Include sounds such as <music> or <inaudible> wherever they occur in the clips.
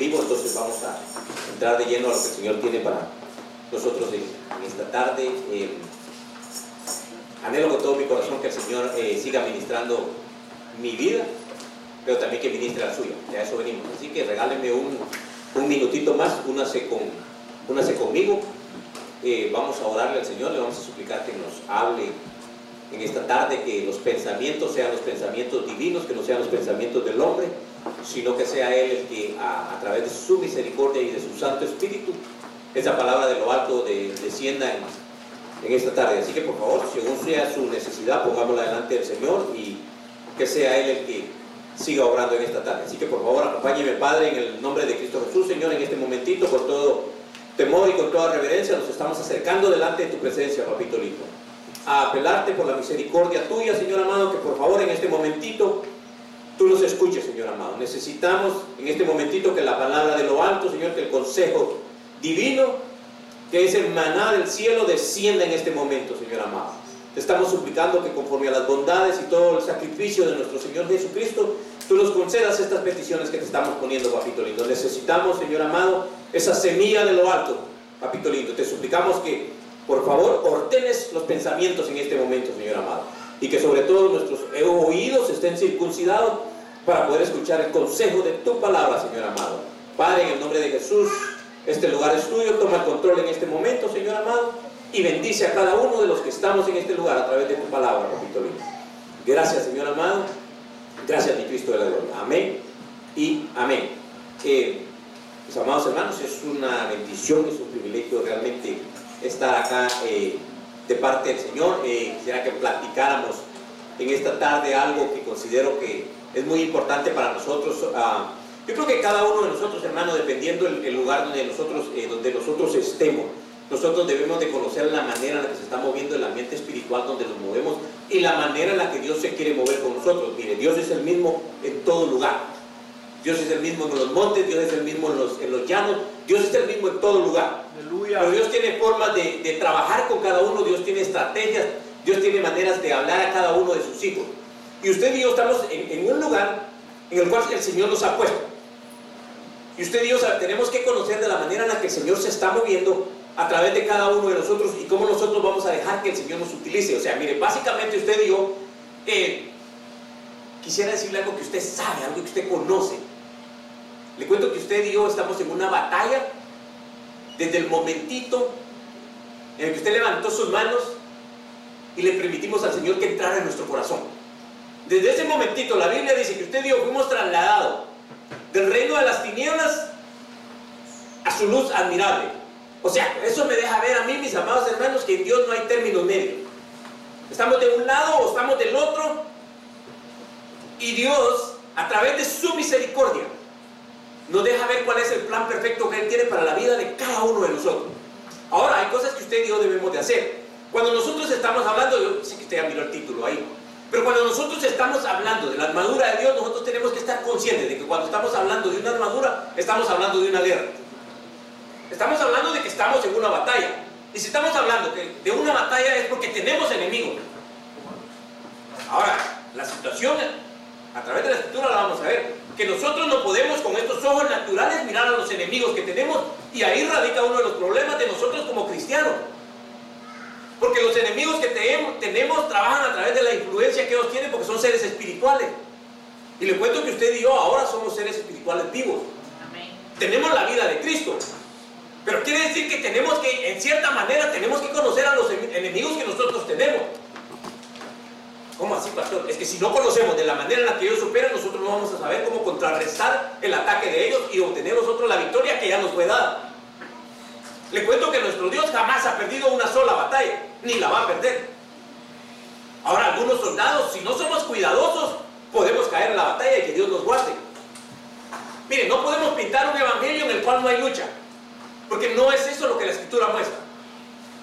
ya vivo, entonces vamos a entrar de lleno a lo que el Señor tiene para nosotros en, esta tarde. Eh, anhelo con todo mi corazón que el Señor eh, siga ministrando mi vida, pero también que ministre la suya. De eso venimos. Así que regálenme un, un minutito más, únase, con, únase conmigo. Eh, vamos a orarle al Señor, le vamos a suplicar que nos hable en esta tarde, que los pensamientos sean los pensamientos divinos, que no sean los pensamientos del hombre, sino que sea Él el que a, través de su misericordia y de su Santo Espíritu, esa palabra de lo alto descienda en, esta tarde. Así que por favor, según sea su necesidad, pongámosla delante del Señor y que sea Él el que siga obrando en esta tarde. Así que por favor, acompáñeme, Padre, en el nombre de Cristo Jesús, Señor, en este momentito, con todo temor y con toda reverencia, nos estamos acercando delante de tu presencia, papito lindo. A apelarte por la misericordia tuya, Señor amado, que por favor en este momentito tú nos escuches, Señor amado. Necesitamos en este momentito que la palabra de lo alto, Señor, que el consejo divino, que es el maná del cielo, descienda en este momento, Señor amado. Te estamos suplicando que conforme a las bondades y todo el sacrificio de nuestro Señor Jesucristo, tú nos concedas estas peticiones que te estamos poniendo, papito lindo. Necesitamos, Señor amado, esa semilla de lo alto, papito lindo. Te suplicamos que, por favor, ordenes los pensamientos en este momento, Señor amado. Y que sobre todo nuestros oídos estén circuncidados para poder escuchar el consejo de tu palabra, Señor amado. Padre, en el nombre de Jesús, este lugar es tuyo, toma el control en este momento, Señor amado, y bendice a cada uno de los que estamos en este lugar a través de tu palabra, papito lindo. Gracias, Señor amado. Gracias, mi Cristo de la gloria. Amén y amén. Mis amados hermanos, es una bendición, es un privilegio realmente estar acá eh, de parte del Señor. Eh, quisiera que platicáramos en esta tarde algo que considero que es muy importante para nosotros. Ah, yo creo que cada uno de nosotros, hermano, dependiendo del lugar donde nosotros, eh, donde nosotros estemos, nosotros debemos de conocer la manera en la que se está moviendo el ambiente espiritual donde nos movemos y la manera en la que Dios se quiere mover con nosotros. Mire, Dios es el mismo en todo lugar. Dios es el mismo en los montes, Dios es el mismo en los, en los llanos, Dios es el mismo en todo lugar. Pero Dios tiene formas de, de trabajar con cada uno, Dios tiene estrategias, Dios tiene maneras de hablar a cada uno de sus hijos. Y usted y yo estamos en, un lugar en el cual el Señor nos ha puesto. Y usted y yo tenemos que conocer de la manera en la que el Señor se está moviendo a través de cada uno de nosotros y cómo nosotros vamos a dejar que el Señor nos utilice. O sea, mire, básicamente usted y yo, eh, quisiera decirle algo que usted sabe, algo que usted conoce. Le cuento que usted y yo estamos en una batalla desde el momentito en el que usted levantó sus manos y le permitimos al Señor que entrara en nuestro corazón. Desde ese momentito la Biblia dice que usted y yo fuimos trasladados del reino de las tinieblas a su luz admirable. O sea, eso me deja ver a mí, mis amados hermanos, que en Dios no hay término medio. Estamos de un lado o estamos del otro. Y Dios, a través de su misericordia, nos deja ver cuál es el plan perfecto que Él tiene para la vida de cada uno de nosotros. Ahora, hay cosas que usted y yo debemos de hacer. Cuando nosotros estamos hablando, yo sé que usted ya miró el título ahí, pero cuando nosotros estamos hablando de la armadura de Dios, nosotros tenemos que estar conscientes de que cuando estamos hablando de una armadura, estamos hablando de una guerra. Estamos hablando de que estamos en una batalla. Y si estamos hablando de una batalla es porque tenemos enemigos. Ahora, la situación a través de la escritura la vamos a ver. Que nosotros no podemos con estos ojos naturales mirar a los enemigos que tenemos. Y ahí radica uno de los problemas de nosotros como cristianos. Porque los enemigos que tenemos trabajan a través de la influencia que ellos tienen porque son seres espirituales. Y le cuento que usted y yo ahora somos seres espirituales vivos. Tenemos la vida de Cristo. Pero quiere decir que tenemos que, en cierta manera, tenemos que conocer a los enemigos que nosotros tenemos. ¿Cómo así, pastor? Es que si no conocemos de la manera en la que ellos operan, nosotros no vamos a saber cómo contrarrestar el ataque de ellos y obtener nosotros la victoria que ya nos fue dada. Le cuento que nuestro Dios jamás ha perdido una sola batalla, ni la va a perder. Ahora, algunos soldados, si no somos cuidadosos, podemos caer en la batalla y que Dios nos guarde. Miren, no podemos pintar un evangelio en el cual no hay lucha, porque no es eso lo que la escritura muestra.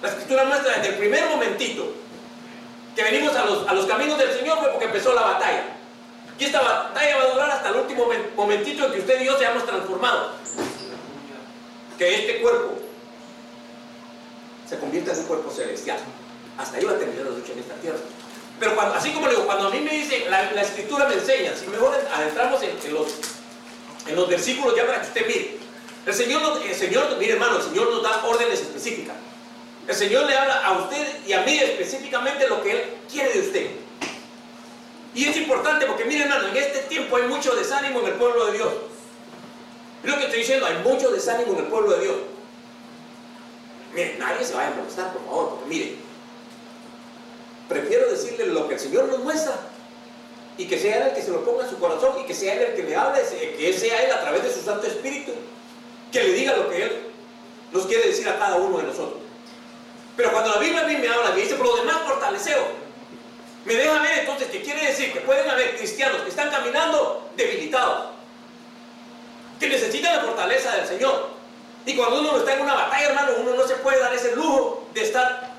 La escritura muestra desde el primer momentito que venimos a los, a los caminos del Señor fue porque empezó la batalla. Y esta batalla va a durar hasta el último momentito en que usted y yo seamos transformados. Que este cuerpo se convierte en un cuerpo celestial. Hasta ahí va a terminar la lucha en esta tierra. Pero así como le digo, cuando a mí me dice, la, escritura me enseña, si mejor adentramos en, los, En los versículos ya para que usted mire. El Señor, el Señor, mire hermano, el Señor nos da órdenes específicas. El Señor le habla a usted y a mí específicamente lo que Él quiere de usted. Y es importante porque, mire hermano, en este tiempo hay mucho desánimo en el pueblo de Dios. Es lo que estoy diciendo, hay mucho desánimo en el pueblo de Dios. Mire, nadie se vaya a molestar, por favor, porque mire, prefiero decirle lo que el Señor nos muestra y que sea Él el que se lo ponga en su corazón y que sea Él el que le hable, que sea Él a través de su Santo Espíritu, que le diga lo que Él nos quiere decir a cada uno de nosotros. Pero cuando la Biblia a mí me habla, me dice, por lo demás fortaleceo, me deja ver entonces que quiere decir que pueden haber cristianos que están caminando debilitados, que necesitan la fortaleza del Señor. Y cuando uno está en una batalla, hermano, uno no se puede dar ese lujo de estar,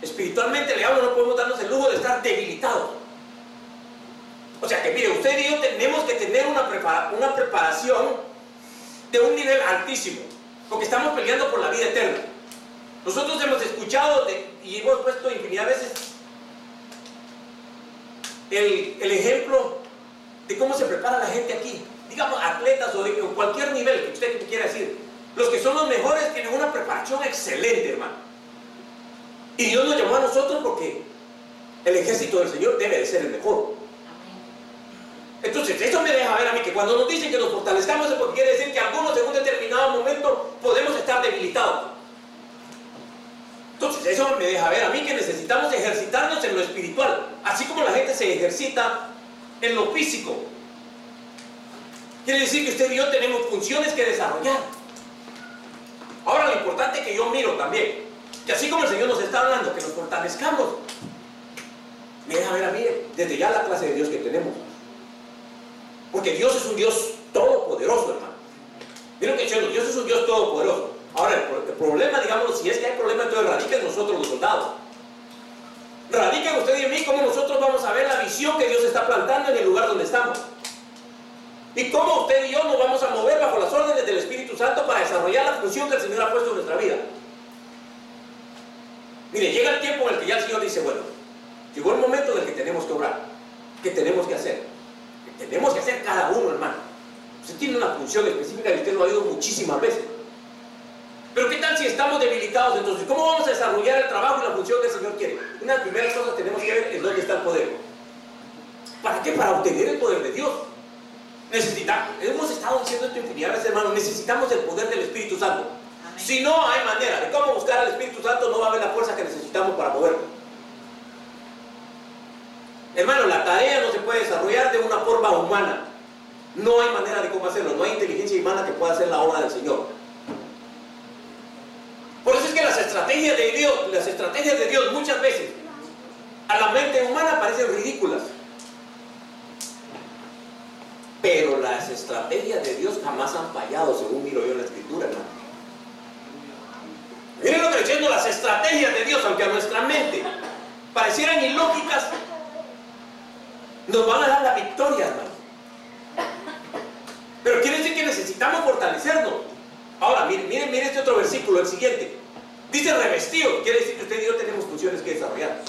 espiritualmente le hablo, no podemos darnos el lujo de estar debilitados. O sea que mire, usted y yo tenemos que tener una, prepara- una preparación de un nivel altísimo, porque estamos peleando por la vida eterna. Nosotros hemos escuchado y hemos puesto infinidad de veces el, el ejemplo de cómo se prepara la gente aquí. Digamos, atletas o de o cualquier nivel que usted quiera decir. Los que son los mejores tienen una preparación excelente, hermano. Y Dios nos llamó a nosotros porque el ejército del Señor debe de ser el mejor. Entonces, eso me deja ver a mí que cuando nos dicen que nos fortalezcamos es porque quiere decir que algunos en un determinado momento podemos estar debilitados. Entonces, eso me deja ver a mí que necesitamos ejercitarnos en lo espiritual, así como la gente se ejercita en lo físico. Quiere decir que usted y yo tenemos funciones que desarrollar. Importante que yo miro también, que así como el Señor nos está hablando, que nos fortalezcamos, me deja ver a mí desde ya la clase de Dios que tenemos. Porque Dios es un Dios todopoderoso, hermano. Miren que diciendo, Dios es un Dios todopoderoso. Ahora, el, pro- el problema, digamos, si es que hay problema, entonces radica en nosotros los soldados. Radica en usted y en mí cómo nosotros vamos a ver la visión que Dios está plantando en el lugar donde estamos. Y cómo usted y yo nos vamos a mover bajo las órdenes del Espíritu Santo para desarrollar la función que el Señor ha puesto en nuestra vida. Mire, llega el tiempo en el que ya el Señor dice, bueno, llegó el momento en el que tenemos que obrar, que tenemos que hacer, que tenemos que hacer cada uno, hermano. Usted tiene una función específica y usted lo ha oído muchísimas veces. Pero ¿qué tal si estamos debilitados entonces? ¿Cómo vamos a desarrollar el trabajo y la función que el Señor quiere? Una de las primeras cosas que tenemos que ver es dónde está el poder. ¿Para qué? Para obtener el poder de Dios. Necesitamos, hemos estado diciendo esto infinidad de veces, hermano, necesitamos el poder del Espíritu Santo. Amén. Si no hay manera de cómo buscar al Espíritu Santo, no va a haber la fuerza que necesitamos para moverlo. Hermano, la tarea no se puede desarrollar de una forma humana. No hay manera de cómo hacerlo. No hay inteligencia humana que pueda hacer la obra del Señor. Por eso es que las estrategias de Dios, las estrategias de Dios muchas veces a la mente humana parecen ridículas. Pero las estrategias de Dios jamás han fallado, según miro yo en la escritura, hermano. Miren lo que diciendo, las estrategias de Dios, aunque a nuestra mente parecieran ilógicas, nos van a dar la victoria, hermano. Pero quiere decir que necesitamos fortalecernos. Ahora, miren, miren, miren este otro versículo, el siguiente. Dice revestido, quiere decir que usted y yo tenemos funciones que desarrollar.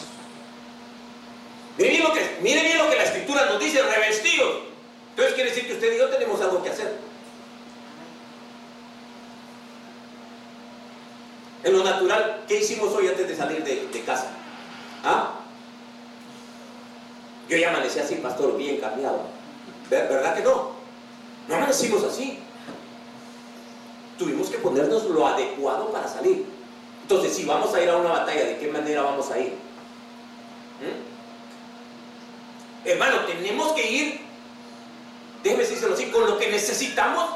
Miren bien lo que, miren bien lo que la escritura nos dice, revestido. Entonces quiere decir que usted y yo tenemos algo que hacer. En lo natural, ¿qué hicimos hoy antes de salir de, casa? ¿Ah? Yo ya amanecí así, pastor, bien cambiado. ¿Ver- ¿Verdad que no? No amanecimos así. Tuvimos que ponernos lo adecuado para salir. Entonces, si vamos a ir a una batalla, ¿de qué manera vamos a ir? ¿Mm? Hermano, tenemos que ir, déjeme decírselo así, con lo que necesitamos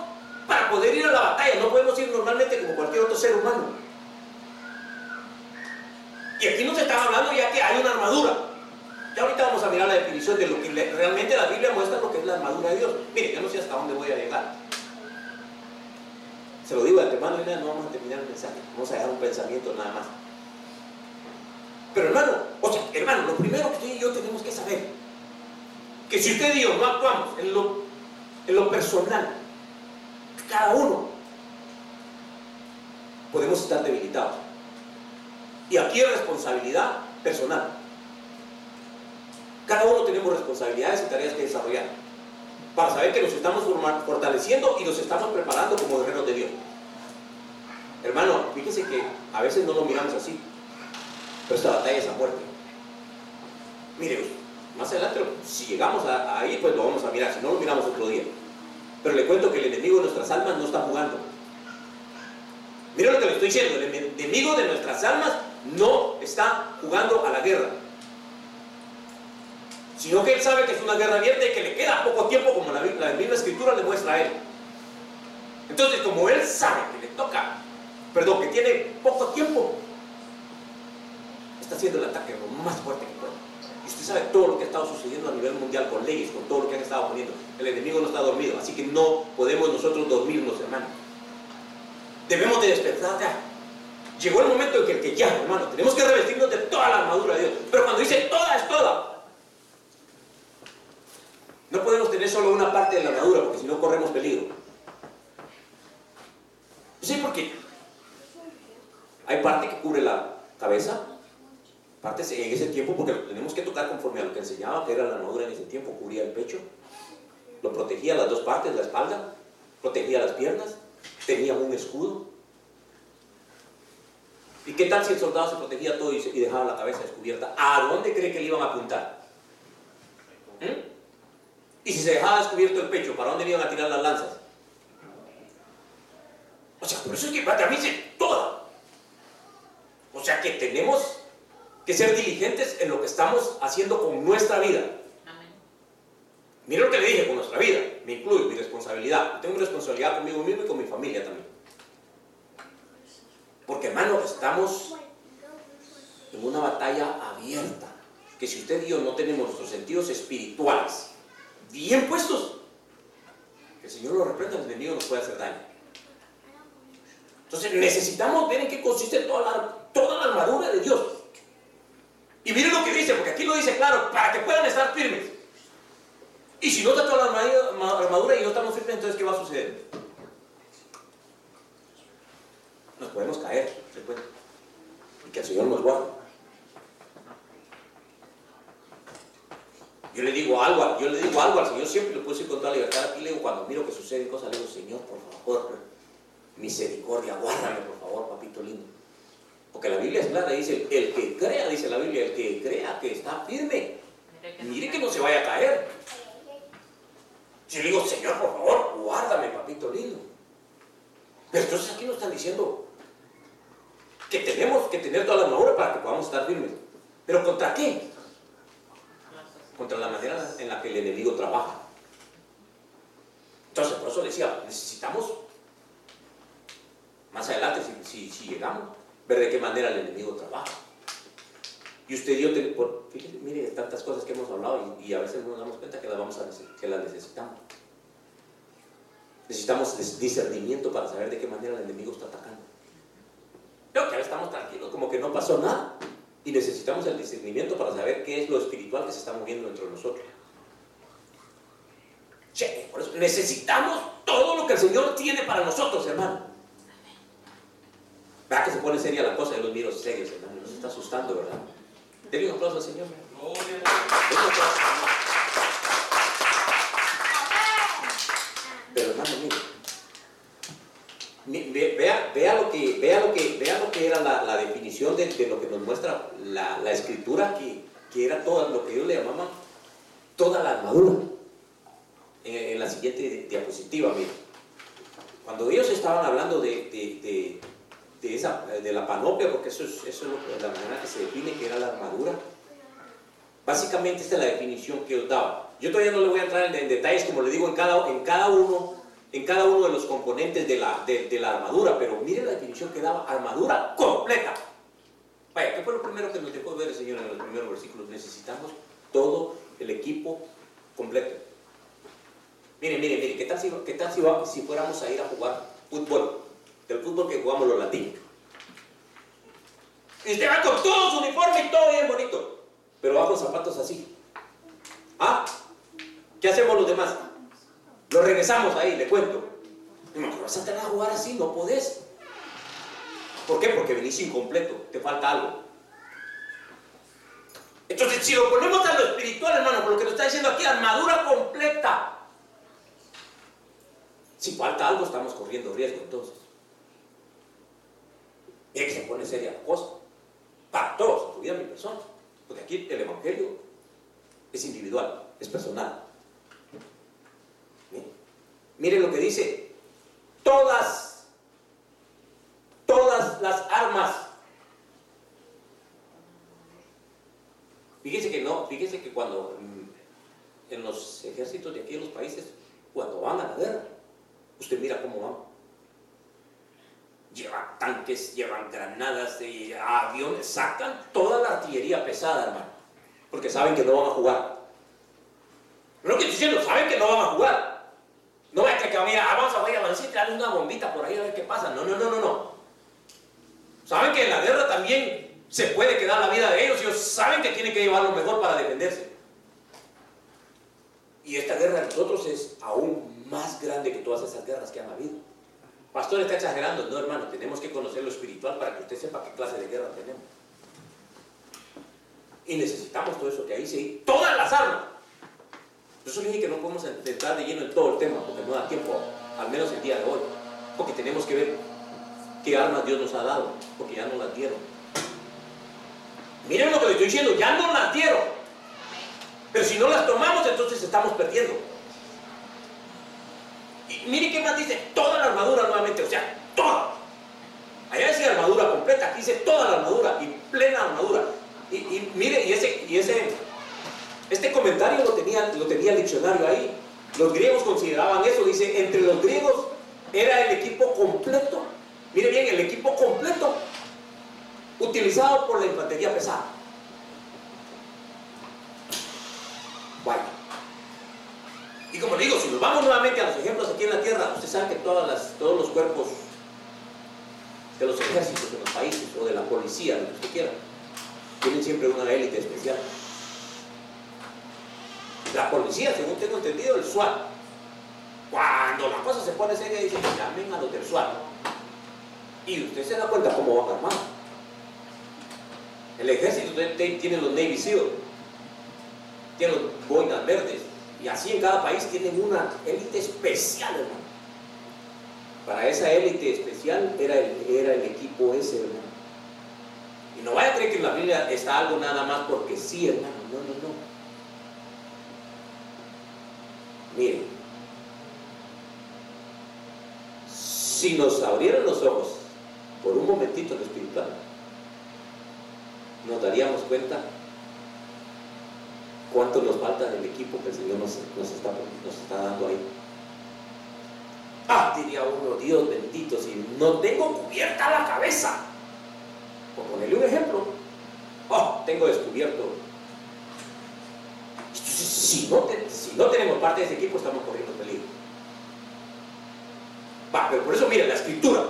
para poder ir a la batalla. No podemos ir normalmente como cualquier otro ser humano. Y aquí nos están hablando ya que hay una armadura. Ya ahorita vamos a mirar la definición de lo que realmente la Biblia muestra lo que es la armadura de Dios. Mire, yo no sé hasta dónde voy a llegar. Se lo digo de antemano, y no vamos a terminar el mensaje. Vamos a dejar un pensamiento nada más. Pero hermano, o sea, hermano, lo primero que usted y yo tenemos que saber, que si usted y yo no actuamos en lo, en lo personal, cada uno, podemos estar debilitados. Y aquí es responsabilidad personal. Cada uno tenemos responsabilidades y tareas que desarrollar. para saber que nos estamos fortaleciendo y nos estamos preparando como guerreros de Dios. Hermano, fíjese que a veces no lo miramos así, pero esta batalla es a muerte. Mire, más adelante, si llegamos ahí, pues lo vamos a mirar, si no lo miramos otro día. Pero le cuento que el enemigo de nuestras almas no está jugando. Mira lo que le estoy diciendo, el enemigo de nuestras almas no está jugando a la guerra. Sino que él sabe que es una guerra abierta y que le queda poco tiempo, como la, la misma escritura le muestra a él. Entonces, como él sabe que le toca, perdón, que tiene poco tiempo, está haciendo el ataque lo más fuerte que puede. Usted sabe todo lo que ha estado sucediendo a nivel mundial con leyes, con todo lo que han estado poniendo. El enemigo no está dormido, así que no podemos nosotros dormirnos, hermano. Debemos de despertar ya. Llegó el momento en que, que ya, hermano, tenemos que revestirnos de toda la armadura de Dios. Pero cuando dice toda es toda, no podemos tener solo una parte de la armadura, porque si no corremos peligro. Sí, porque hay parte que cubre la cabeza, en ese tiempo, porque lo tenemos que tocar conforme a lo que enseñaba, que era la armadura en ese tiempo, cubría el pecho, lo protegía las dos partes, la espalda, protegía las piernas, tenía un escudo. ¿Y qué tal si el soldado se protegía todo y, dejaba la cabeza descubierta? ¿A dónde cree que le iban a apuntar? ¿Mm? Y si se dejaba descubierto el pecho, ¿para dónde le iban a tirar las lanzas? O sea, por eso es que para mí dice toda. O sea que tenemos que ser diligentes en lo que estamos haciendo con nuestra vida. Mira lo que le dije con nuestra vida, me incluye mi responsabilidad. Tengo responsabilidad conmigo mismo y con mi familia también. Porque hermano, estamos en una batalla abierta. Que si usted y yo no tenemos nuestros sentidos espirituales bien puestos, el Señor lo reprenda, el enemigo nos puede hacer daño. Entonces necesitamos ver en qué consiste toda la, toda la armadura de Dios. Y miren lo que dice, porque aquí lo dice claro, para que puedan estar firmes. Y si no está toda la armadura y no estamos firmes, entonces ¿qué va a suceder? Nos podemos caer, se puede. Y que el Señor nos guarde. Yo le digo algo, yo le digo algo al Señor, siempre lo decir con toda libertad. Aquí le digo, cuando miro que suceden cosas, le digo, Señor, por favor, misericordia, guárdame, por favor, papito lindo. Porque la Biblia es clara, dice, el que crea, dice la Biblia, el que crea que está firme, mire que no se vaya a caer. Si le digo, Señor, por favor, guárdame, papito lindo. Pero entonces aquí nos están diciendo que tenemos que tener toda la armadura para que podamos estar firmes. ¿Pero contra qué? Contra la manera en la que el enemigo trabaja. Entonces, por eso decía, necesitamos, más adelante, si, llegamos, ver de qué manera el enemigo trabaja. Y usted y yo, fíjese, mire tantas cosas que hemos hablado y, a veces no nos damos cuenta que las, vamos a, que las necesitamos. Necesitamos discernimiento para saber de qué manera el enemigo está atacando. Pero que ahora estamos tranquilos, como que no pasó nada. Y necesitamos el discernimiento para saber qué es lo espiritual que se está moviendo dentro de nosotros. Che, por eso necesitamos todo lo que el Señor tiene para nosotros, hermano. Vea que se pone seria la cosa, de los miro serios, hermano. Nos está asustando, ¿verdad? Denle un aplauso al Señor. Pero hermano, mire. Vea, vea, lo que, vea, lo que, vea lo que era la, definición de, lo que nos muestra la, escritura, que, que, era todo lo que ellos le llamaban toda la armadura. En, la siguiente diapositiva, mire. Cuando ellos estaban hablando de, esa, de la panoplia, porque eso es, eso es la manera que se define que era la armadura. Básicamente esta es la definición que os daba. Yo todavía no le voy a entrar en, detalles, como le digo, en cada, en cada, uno, en cada uno de los componentes de la, de, la armadura, pero mire la definición que daba, armadura completa. Vaya, ¿qué fue lo primero que nos dejó ver el Señor en los primeros versículos? Necesitamos todo el equipo completo. Mire, mire, mire, ¿qué tal si, qué tal si, si fuéramos a ir a jugar fútbol? Del fútbol que jugamos los latinos. Y usted va con todo su uniforme y todo bien bonito, pero bajo zapatos así. ¿Ah? ¿Qué hacemos los demás? Lo regresamos ahí, le cuento. No, vas a tener a jugar así, no podés. ¿Por qué? Porque venís incompleto, te falta algo. Entonces, si lo ponemos a lo espiritual, hermano, por lo que nos está diciendo aquí, armadura completa. Si falta algo, estamos corriendo riesgo entonces. Que se pone seria la cosa. Para todos, incluida mi persona. Porque aquí el Evangelio es individual, es personal. Miren lo que dice. Todas, todas las armas. Fíjese que no, fíjese que cuando mm, en los ejércitos de aquí en los países, cuando van a la guerra, usted mira cómo van. Llevan tanques, llevan granadas, y aviones, sacan toda la artillería pesada, hermano, porque saben que no van a jugar. Lo que estoy diciendo, saben que no van a jugar. No vaya que, que mira, ah, vamos a voy a una bombita por ahí a ver qué pasa. No, no, no, no, no. Saben que en la guerra también se puede quedar la vida de ellos. Ellos saben que tienen que llevar lo mejor para defenderse. Y esta guerra de nosotros es aún más grande que todas esas guerras que han habido. Pastor está exagerando. No, hermano, tenemos que conocer lo espiritual para que usted sepa qué clase de guerra tenemos. Y necesitamos todo eso que ahí sí. Todas las armas por eso dije que no podemos entrar de lleno en todo el tema, porque no da tiempo, al menos el día de hoy. Porque tenemos que ver qué armas Dios nos ha dado, porque ya no las dieron. Miren lo que le estoy diciendo, ya no las dieron. Pero si no las tomamos, entonces estamos perdiendo. Y miren qué más dice, toda la armadura nuevamente, o sea, toda. Allá dice armadura completa, aquí dice toda la armadura y plena armadura. Y, mire, y ese, y ese este comentario lo tenía, lo tenía el diccionario ahí. Los griegos consideraban eso. Dice, entre los griegos era el equipo completo. Mire bien, el equipo completo utilizado por la infantería pesada. Vaya. Y como digo, si nos vamos nuevamente a los ejemplos aquí en la tierra, usted sabe que todas las, todos los cuerpos de los ejércitos de los países o de la policía, lo que usted quiera, tienen siempre una élite especial. La policía, según tengo entendido, el SWAT. Cuando la cosa se pone seria, dicen, llamen a los del SWAT. Y usted se da cuenta cómo van armados. El ejército tiene los Navy SEAL, tiene los boinas verdes, y así en cada país tienen una élite especial, hermano. Para esa élite especial era el, era el equipo ese, hermano. Y no vaya a creer que en la Biblia está algo nada más porque sí, hermano. No, no, no. Miren, si nos abrieran los ojos por un momentito en lo espiritual, nos daríamos cuenta cuánto nos falta del equipo que el Señor nos, está, dando ahí. Ah, diría uno, Dios bendito, si no tengo cubierta la cabeza. Por ponerle un ejemplo, oh, tengo descubierto si no, si no tenemos parte de ese equipo, estamos corriendo peligro. Va, pero por eso, mira, la escritura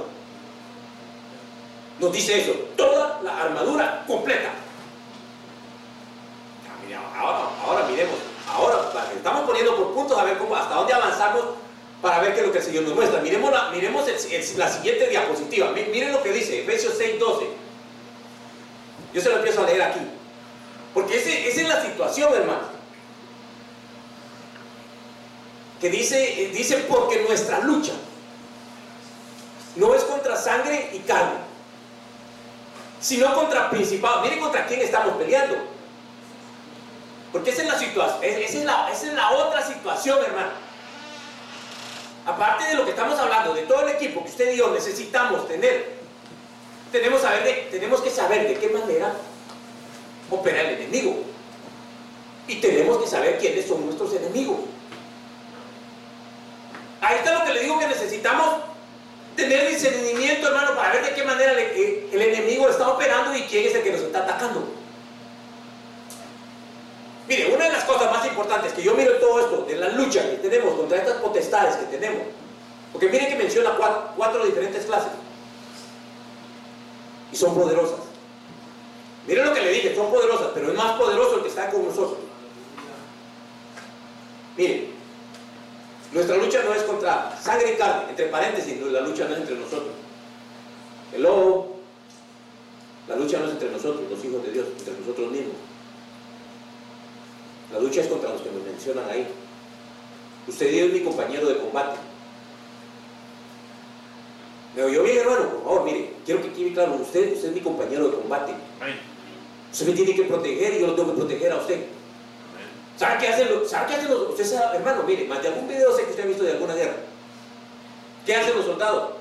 nos dice eso, toda la armadura completa. ahora, ahora miremos, ahora estamos poniendo por puntos a ver cómo, hasta dónde avanzamos para ver qué es lo que el Señor nos muestra. Miremos la, miremos la siguiente diapositiva. Miren lo que dice, Efesios 6, 12. Yo se lo empiezo a leer aquí. Porque esa es la situación, hermano que dice, dice porque nuestra lucha no es contra sangre y carne, sino contra principados. Miren contra quién estamos peleando. Porque esa es la situación, la, esa es la otra situación, hermano. Aparte de lo que estamos hablando, de todo el equipo que usted y necesitamos tener, tenemos que saber de qué manera opera el enemigo. Y tenemos que saber quiénes son nuestros enemigos. Ahí está lo que le digo que necesitamos tener discernimiento, hermano, para ver de qué manera eh, el, enemigo está operando y quién es el que nos está atacando. Mire, una de las cosas más importantes que yo miro en todo esto, de la lucha que tenemos contra estas potestades que tenemos, porque miren que menciona cuatro, diferentes clases y son poderosas. Miren lo que le dije, son poderosas, pero es más poderoso el que está con nosotros. Miren, nuestra lucha no es contra sangre y carne, entre paréntesis, la lucha no es entre nosotros. El lobo, la lucha no es entre nosotros, los hijos de Dios, entre nosotros mismos. La lucha es contra los que nos mencionan ahí. Usted es mi compañero de combate. Me oyó bien, hermano, por favor, mire, quiero que quede claro, usted, usted es mi compañero de combate. Usted me tiene que proteger y yo lo tengo que proteger a usted. ¿Sabe qué hacen los, ¿sabe qué hacen los, usted sabe, hermano, mire, más de algún video sé que usted ha visto de alguna guerra. ¿Qué hacen los soldados?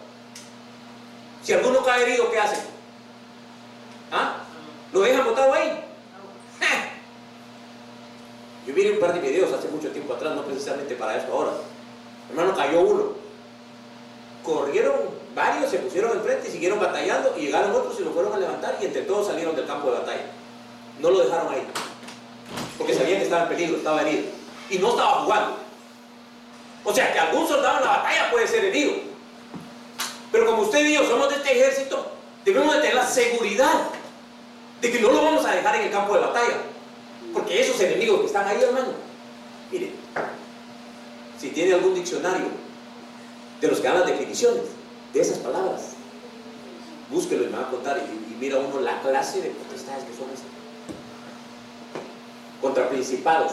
Si alguno cae herido, ¿qué hacen? ¿Ah? ¿Lo dejan botado ahí? Vi un par de videos hace mucho tiempo atrás, no precisamente para esto ahora. Hermano, cayó uno. Corrieron varios, se pusieron enfrente y siguieron batallando y llegaron otros y lo fueron a levantar y entre todos salieron del campo de batalla. No lo dejaron ahí. Porque sabían que estaba en peligro, estaba herido. Y no estaba jugando. O sea que algún soldado en la batalla puede ser herido. Pero como usted y somos de este ejército, debemos de tener la seguridad de que no lo vamos a dejar en el campo de batalla. Porque esos enemigos que están ahí, hermano, mire, si tiene algún diccionario de los que dan las definiciones de esas palabras, búsquelo y me va a contar y, y mira uno la clase de potestades que son esas. Contra principados,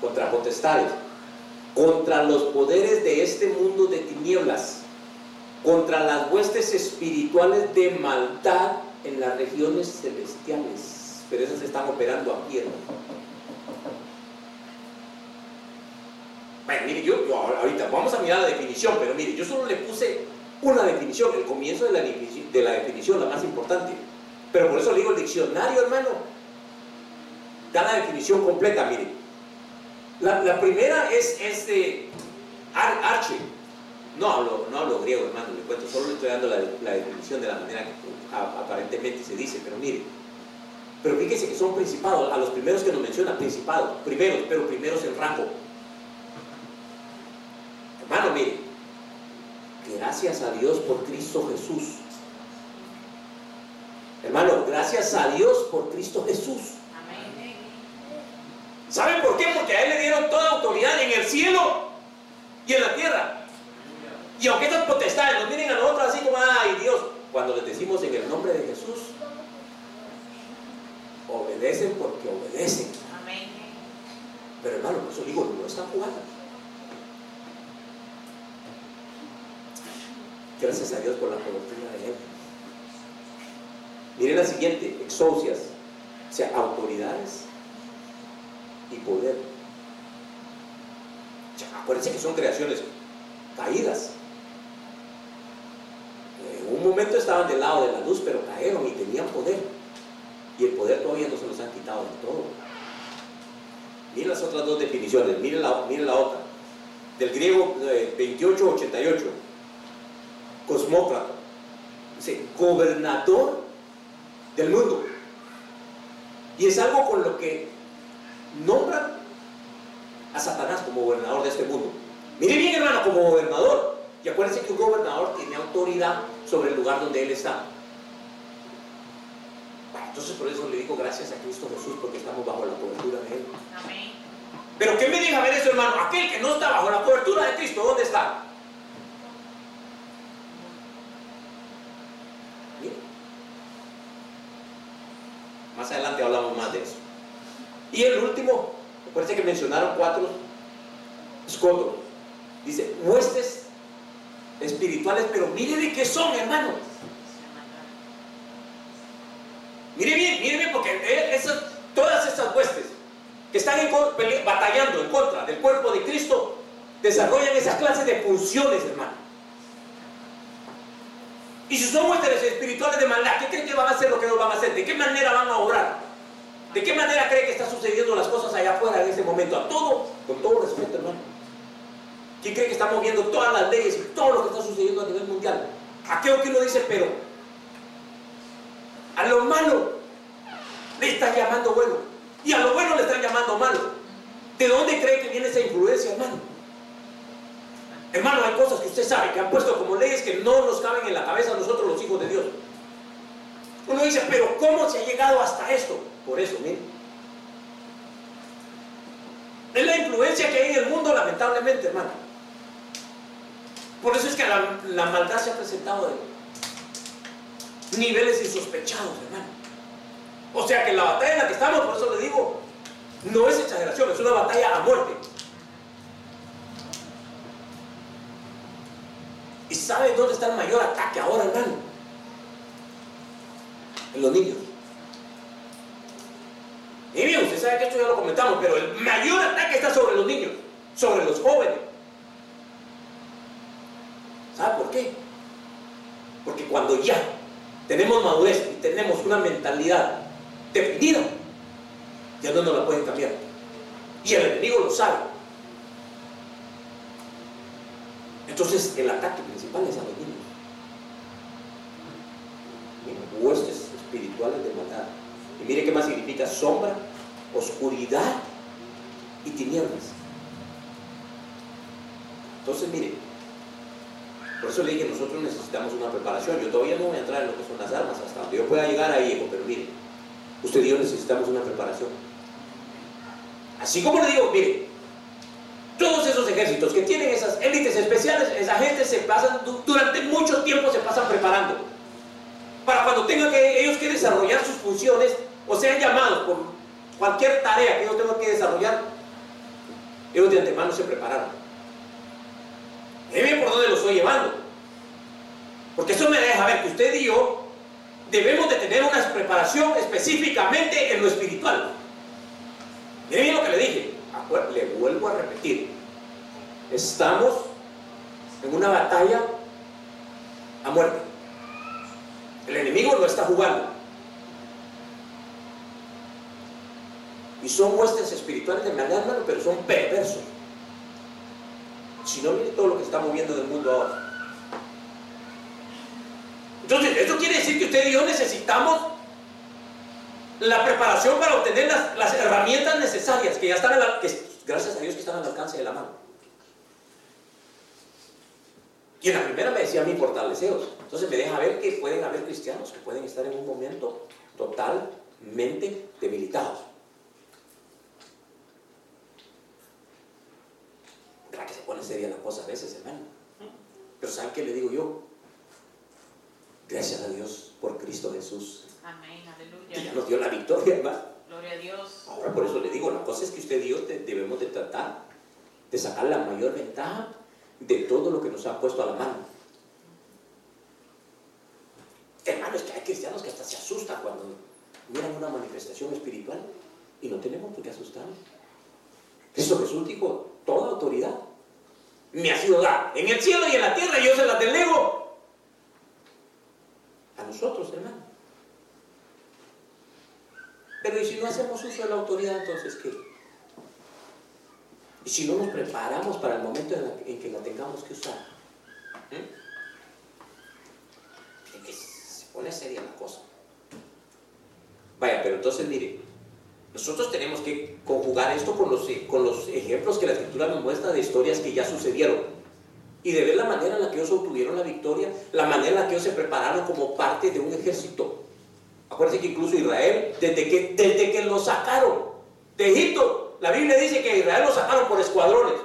contra potestades, contra los poderes de este mundo de tinieblas, contra las huestes espirituales de maldad en las regiones celestiales. Pero esas están operando aquí, hermano. Mire, yo, ahorita vamos a mirar la definición, pero mire, yo solo le puse una definición, el comienzo de la, de la definición, la más importante. Pero por eso le digo el diccionario, hermano, da la definición completa, mire. La, primera es, es de Ar, Arche. No hablo, no hablo griego, hermano, le cuento, solo le estoy dando la, la definición de la manera que aparentemente se dice, pero mire. Pero fíjese que son principados, a los primeros que nos menciona, principados, primeros, pero primeros en rango. Hermano, mire, gracias a Dios por Cristo Jesús. Hermano, gracias a Dios por Cristo Jesús. ¿Saben por qué? Porque a Él le dieron toda autoridad en el cielo y en la tierra. Y aunque estas potestades nos miren a nosotros así como, ay Dios, cuando les decimos en el nombre de Jesús, obedecen porque obedecen. Pero hermano, por eso digo, no están jugando. Gracias a Dios por la cobertura de Él. Miren la siguiente, exousias, o sea, autoridades y poder. acuérdense que son creaciones caídas. En un momento estaban del lado de la luz, pero cayeron y tenían poder. Y el poder todavía no se los han quitado del todo. Miren las otras dos definiciones, miren la, miren la otra. Del griego 2888, eh, cosmócrata. Dice, gobernador del mundo. Y es algo con lo que nombran a Satanás como gobernador de este mundo. Mire bien, hermano, como gobernador. Y acuérdense que un gobernador tiene autoridad sobre el lugar donde él está. entonces por eso le digo gracias a Cristo Jesús porque estamos bajo la cobertura de Él. Amén. Pero ¿qué me deja ver eso, hermano? Aquel que no está bajo la cobertura de Cristo, ¿dónde está? Adelante hablamos más de eso. Y el último, parece que mencionaron cuatro escotos. Dice, huestes espirituales, pero mire de qué son, hermano. Mire bien, mire bien, porque esas, todas estas huestes que están batallando en contra del cuerpo de Cristo desarrollan esa clase de funciones, hermano. Y si son huestes espirituales de maldad, ¿qué creen que van a hacer lo que no van a hacer? ¿De qué manera van a obrar? ¿De qué manera cree que están sucediendo las cosas allá afuera en este momento? A todo, con todo respeto, hermano. ¿Quién cree que está moviendo todas las leyes y todo lo que está sucediendo a nivel mundial? Aquello que uno dice, pero a lo malo le están llamando bueno y a lo bueno le están llamando malo. ¿De dónde cree que viene esa influencia, hermano? Hermano, hay cosas que usted sabe que han puesto como leyes que no nos caben en la cabeza a nosotros los hijos de Dios. Uno dice, pero ¿cómo se ha llegado hasta esto? Por eso, miren. Es la influencia que hay en el mundo, lamentablemente, hermano. Por eso es que la, maldad se ha presentado de niveles insospechados, hermano. O sea que la batalla en la que estamos, por eso le digo, no es exageración, es una batalla a muerte. Sabe dónde está el mayor ataque ahora, hermano? En los niños. Y bien, usted sabe que esto ya lo comentamos, pero el mayor ataque está sobre los niños, sobre los jóvenes. ¿Sabe por qué? Porque cuando ya tenemos madurez y tenemos una mentalidad definida, ya no nos la pueden cambiar. Y el enemigo lo sabe. Entonces el ataque principal es a los niños. Huestes espirituales de maldad. Y mire qué más significa sombra, oscuridad y tinieblas. Entonces mire, por eso le dije, nosotros necesitamos una preparación. Yo todavía no voy a entrar en lo que son las armas hasta donde yo pueda llegar ahí, hijo, pero mire, usted y yo necesitamos una preparación. Así como le digo, mire, ejércitos que tienen esas élites especiales, esa gente se pasan, durante mucho tiempo se pasan preparando. Para cuando tengan que, ellos que desarrollar sus funciones, o sean llamados por cualquier tarea que ellos tengan que desarrollar, ellos de antemano se prepararon. Miren por dónde lo estoy llevando. Porque eso me deja ver que usted y yo debemos de tener una preparación específicamente en lo espiritual. Miren lo que le dije. Le vuelvo a repetir. Estamos en una batalla a muerte. El enemigo no está jugando. Y son huestes espirituales de maldad, hermano, pero son perversos. Si no, mire todo lo que está moviendo del mundo ahora. Entonces, esto quiere decir que usted y yo necesitamos la preparación para obtener las, herramientas necesarias que ya están, que, gracias a Dios, que están al alcance de la mano. Y en la primera me decía a mí fortaleceos. Entonces me deja ver que pueden haber cristianos que pueden estar en un momento totalmente debilitados. ¿Verdad que se pone seria la cosa a veces, hermano? Pero ¿saben qué le digo yo? Gracias a Dios por Cristo Jesús. Amén, aleluya. Que ya nos dio la victoria, hermano. Gloria a Dios. Ahora por eso le digo, la cosa es que usted y yo debemos de tratar de sacar la mayor ventaja de todo lo que nos ha puesto a la mano. Hermano, es que hay cristianos que hasta se asustan cuando miran una manifestación espiritual y no tenemos por qué asustarnos. Cristo Jesús dijo, toda autoridad me ha sido dada en el cielo y en la tierra yo se la delego a nosotros, hermano. Pero ¿y si no hacemos uso de la autoridad, entonces qué? ¿Y si no nos preparamos para el momento en, que la tengamos que usar? ¿Mm? En que se pone seria la cosa. Vaya, pero entonces mire, nosotros tenemos que conjugar esto con los, con los ejemplos que la escritura nos muestra de historias que ya sucedieron. Y de ver la manera en la que ellos obtuvieron la victoria, la manera en la que ellos se prepararon como parte de un ejército. Acuérdense que incluso Israel, desde que, desde que lo sacaron de Egipto, la Biblia dice que Israel lo sacaron por escuadrones.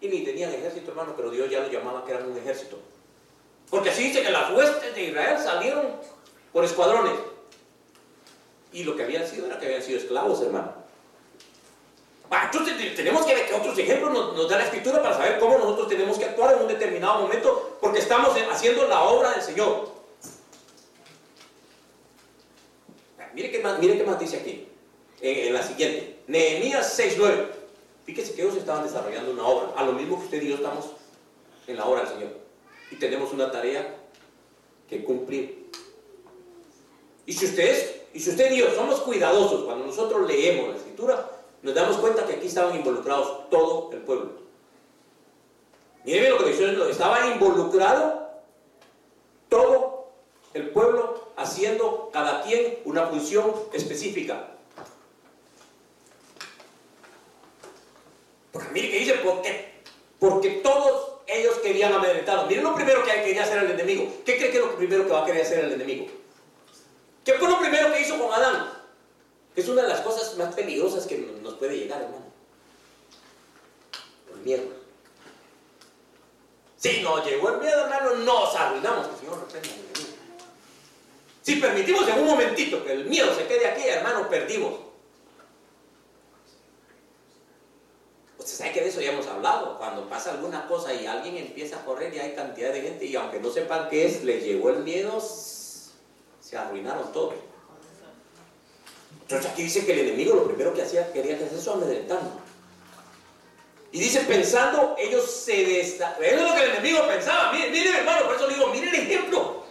Y ni tenían ejército, hermano, pero Dios ya lo llamaba que eran un ejército. Porque así dice que las huestes de Israel salieron por escuadrones. Y lo que habían sido era que habían sido esclavos, hermano. entonces tenemos que ver que otros ejemplos nos, da la escritura para saber cómo nosotros tenemos que actuar en un determinado momento porque estamos haciendo la obra del Señor. Mire qué mire qué más dice aquí, en, la siguiente. Nehemías 6.9. Fíjese que ellos estaban desarrollando una obra, a lo mismo que usted y yo estamos en la obra del Señor. Y tenemos una tarea que cumplir. Y si ustedes, y si usted y yo somos cuidadosos cuando nosotros leemos la escritura, nos damos cuenta que aquí estaban involucrados todo el pueblo. Miren lo que dice, estaba involucrado todo el pueblo haciendo cada quien una función específica. Porque mire que dice, ¿por qué? Porque todos ellos querían amedrentarlos. Miren lo primero que quería hacer el enemigo. ¿Qué cree que es lo primero que va a querer hacer el enemigo? ¿Qué fue lo primero que hizo con Adán? Es una de las cosas más peligrosas que nos puede llegar, hermano. El miedo. Si no llegó el miedo, hermano, nos arruinamos. Que Señor reprenda. Si permitimos en un momentito que el miedo se quede aquí, hermano, perdimos. Usted sabe que de eso ya hemos hablado. Cuando pasa alguna cosa y alguien empieza a correr y hay cantidad de gente y aunque no sepan qué es, les llegó el miedo, se arruinaron todos. Entonces aquí dice que el enemigo lo primero que hacía, quería que hacía eso amedrentando. Y dice, pensando, ellos se destacan. Eso es lo que el enemigo pensaba. Miren, miren, hermano, por eso le digo, miren el ejemplo.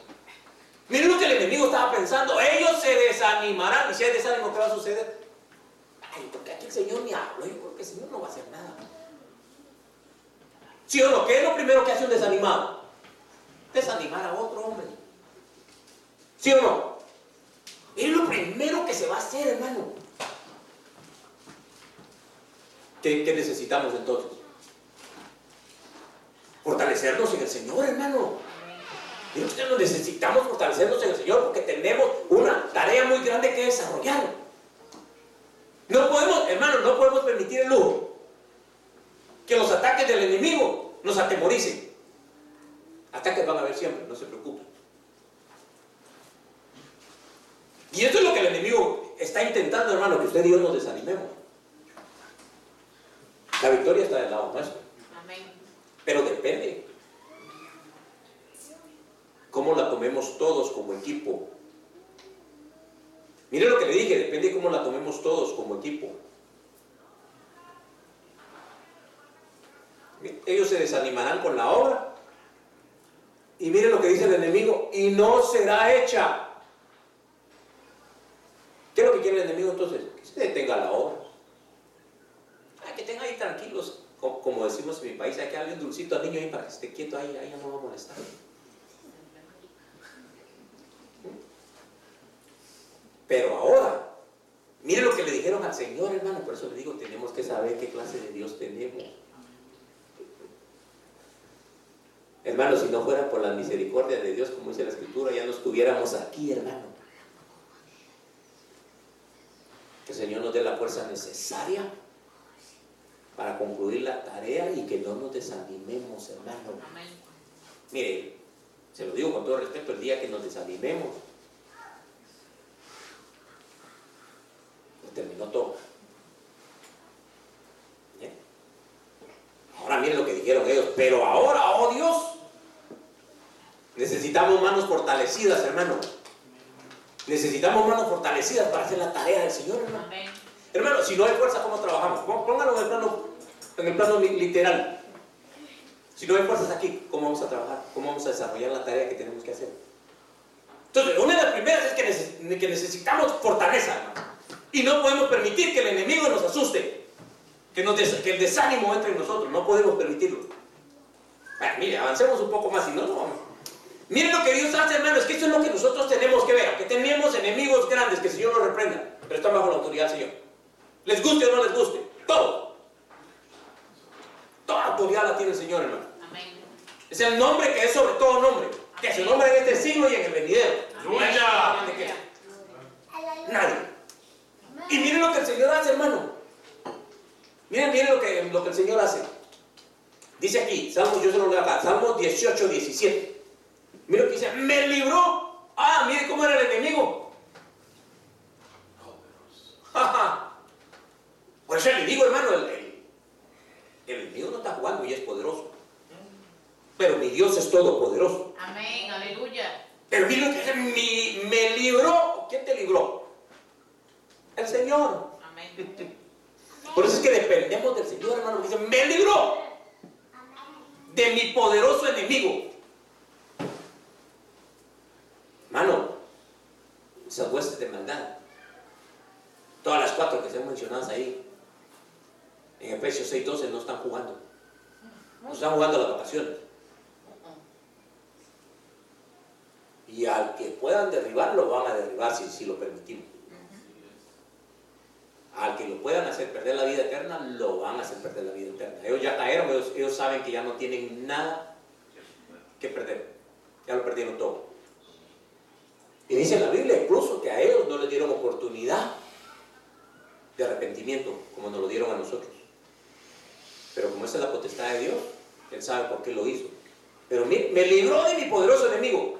Miren lo que el enemigo estaba pensando. Ellos se desanimarán. Y si hay desánimo, ¿qué va a suceder? Ay, porque aquí el Señor ni habló. Yo creo que el Señor no va a hacer nada. ¿Sí o no? ¿Qué es lo primero que hace un desanimado? Desanimar a otro hombre. ¿Sí o no? Es lo primero que se va a hacer, hermano. ¿Qué, necesitamos entonces? Fortalecernos en el Señor, hermano. Y nosotros necesitamos fortalecernos en el Señor porque tenemos una tarea muy grande que desarrollar. No podemos, hermano, no podemos permitir el lujo que los ataques del enemigo nos atemoricen. Ataques van a haber siempre, no se preocupen. Y esto es lo que el enemigo está intentando, hermano, que usted y yo nos desanimemos. La victoria está del lado nuestro. Amén. Pero depende. ¿Cómo la tomemos todos como equipo? Mire lo que le dije, depende de cómo la tomemos todos como equipo. Ellos se desanimarán con la obra. Y mire lo que dice el enemigo, y no será hecha. ¿Qué es lo que quiere el enemigo entonces? Que se detenga la obra que estén ahí tranquilos, como, decimos en mi país, hay que darle un dulcito al niño ahí para que esté quieto ahí, ahí no va a molestar. Pero ahora, mire lo que le dijeron al Señor, hermano, por eso le digo, tenemos que saber qué clase de Dios tenemos. Hermano, si no fuera por la misericordia de Dios, como dice la Escritura, ya no estuviéramos aquí, hermano. Que el Señor nos dé la fuerza necesaria para concluir la tarea y que no nos desanimemos, hermano. Mire, se lo digo con todo respeto, el día que nos desanimemos, pues terminó todo. Ahora miren lo que dijeron ellos, pero ahora, oh Dios, necesitamos manos fortalecidas, hermano. Necesitamos manos fortalecidas para hacer la tarea del Señor, hermano. Hermano, si no hay fuerza, ¿cómo trabajamos? Pónganlo en el plano, en el plano literal. Si no hay fuerzas aquí, ¿cómo vamos a trabajar? ¿Cómo vamos a desarrollar la tarea que tenemos que hacer? Entonces, una de las primeras es que, necesitamos fortaleza, Y no podemos permitir que el enemigo nos asuste, que, que el desánimo entre en nosotros. No podemos permitirlo. Bueno, mire, avancemos un poco más, si no, no vamos. Miren lo que Dios hace, hermano, es que eso es lo que nosotros tenemos que ver. Que tenemos enemigos grandes, que el Señor nos reprenda, pero están bajo la autoridad del Señor. Les guste o no les guste. Todo. Toda autoridad la tiene el Señor, hermano. Amén. Es el nombre que es sobre todo nombre. Que se nombre en este siglo y en el venidero. Nadie. Y miren lo que el Señor hace, hermano. Miren, miren lo que, lo que el Señor hace. Dice aquí, Salmo, yo se lo leo acá, Salmo 18, 17. Miren lo que dice, me libró. Ah, miren cómo era el enemigo. <laughs> Por eso le digo, hermano, el, enemigo no está jugando y es poderoso. Pero mi Dios es todopoderoso. Amén, aleluya. Pero mira que mi, me libró. ¿Quién te libró? El Señor. Amén. Por eso es que dependemos del Señor, hermano. Dice, me libró de mi poderoso enemigo. Hermano, esas huestes de maldad, todas las cuatro que se han mencionado ahí, en Efesios 6:12 no están jugando. No están jugando las vacaciones. Y al que puedan derribar, lo van a derribar si, si lo permitimos. Al que lo puedan hacer perder la vida eterna, lo van a hacer perder la vida eterna. Ellos ya cayeron, ellos, saben que ya no tienen nada que perder. Ya lo perdieron todo. Y dice la Biblia incluso que a ellos no les dieron oportunidad de arrepentimiento como nos lo dieron a nosotros. Pero como esa es la potestad de Dios, Él sabe por qué lo hizo. Pero me, me libró de mi poderoso enemigo.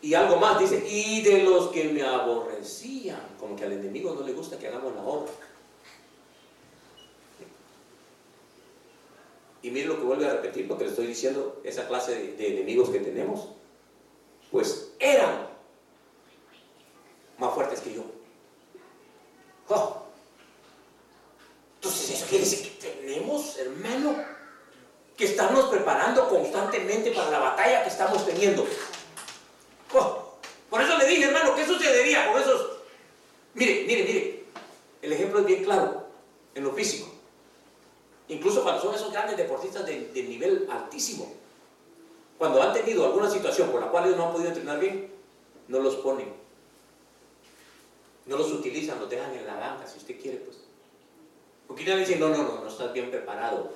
Y algo más, dice, y de los que me aborrecían, como que al enemigo no le gusta que hagamos la obra. Y mire lo que vuelve a repetir, lo que le estoy diciendo, esa clase de enemigos que tenemos, pues eran más fuertes que yo. Oh. Entonces eso quiere decir que tenemos, hermano, que estarnos preparando constantemente para la batalla que estamos teniendo. Oh. Por eso le dije, hermano, ¿qué sucedería con esos? Mire, mire, mire, el ejemplo es bien claro en lo físico. Incluso cuando son esos grandes deportistas de, de nivel altísimo, cuando han tenido alguna situación por la cual ellos no han podido entrenar bien, no los ponen. No los utilizan, los dejan en la banca, si usted quiere, pues. Porque le dicen, no, no, no, no estás bien preparado.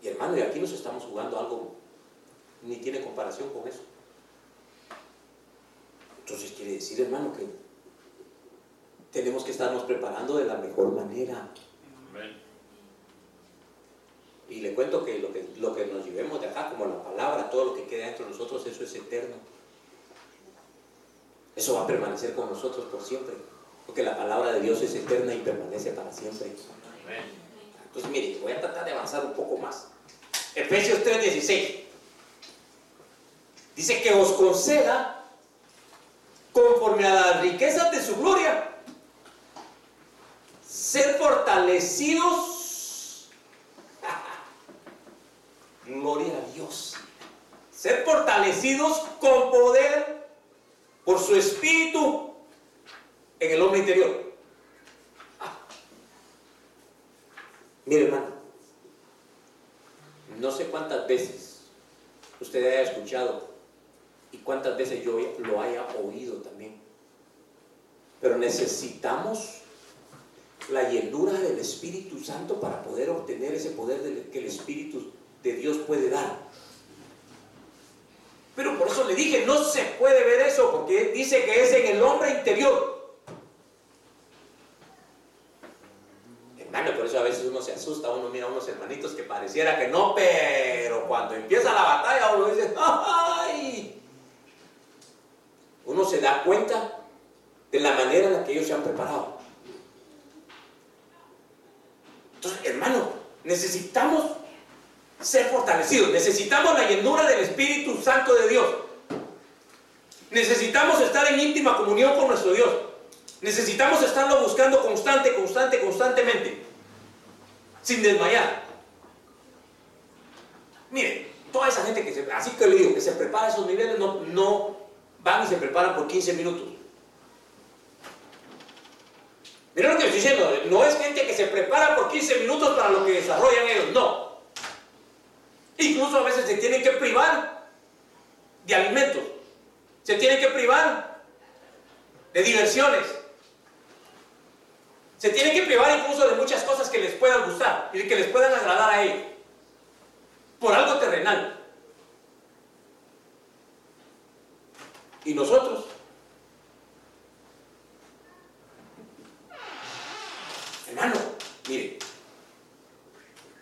Y hermano, y aquí nos estamos jugando algo, ni tiene comparación con eso. Entonces quiere decir, hermano, que tenemos que estarnos preparando de la mejor manera. Y le cuento que lo, que lo que nos llevemos de acá, como la palabra, todo lo que queda dentro de nosotros, eso es eterno. Eso va a permanecer con nosotros por siempre. Porque la palabra de Dios es eterna y permanece para siempre. Entonces, mire, voy a tratar de avanzar un poco más. Efesios 3:16. Dice que os conceda, conforme a las riquezas de su gloria, ser fortalecidos. <laughs> Gloria a Dios. Ser fortalecidos con poder por su espíritu en el hombre interior. Ah. Mire, hermano, no sé cuántas veces usted haya escuchado y cuántas veces yo lo haya oído también, pero necesitamos la llenura del Espíritu Santo para poder obtener ese poder que el Espíritu de Dios puede dar. Pero por eso le dije, no se puede ver eso, porque dice que es en el hombre interior. Hermano, por eso a veces uno se asusta, uno mira a unos hermanitos que pareciera que no, pero cuando empieza la batalla uno dice, <laughs> ¡ay! Uno se da cuenta de la manera en la que ellos se han preparado. Entonces, hermano, necesitamos ser fortalecidos, necesitamos la llenura del Espíritu Santo de Dios. Necesitamos estar en íntima comunión con nuestro Dios. Necesitamos estarlo buscando constante, constante, constantemente, sin desmayar. Mire, toda esa gente que se, así que le digo, que se prepara esos niveles, no, no van y se preparan por 15 minutos. Miren lo que estoy diciendo, no es gente que se prepara por 15 minutos para lo que desarrollan ellos, no. Incluso a veces se tienen que privar de alimentos, se tienen que privar de diversiones, se tienen que privar incluso de muchas cosas que les puedan gustar y que les puedan agradar a ellos, por algo terrenal. Y nosotros Hermano, mire,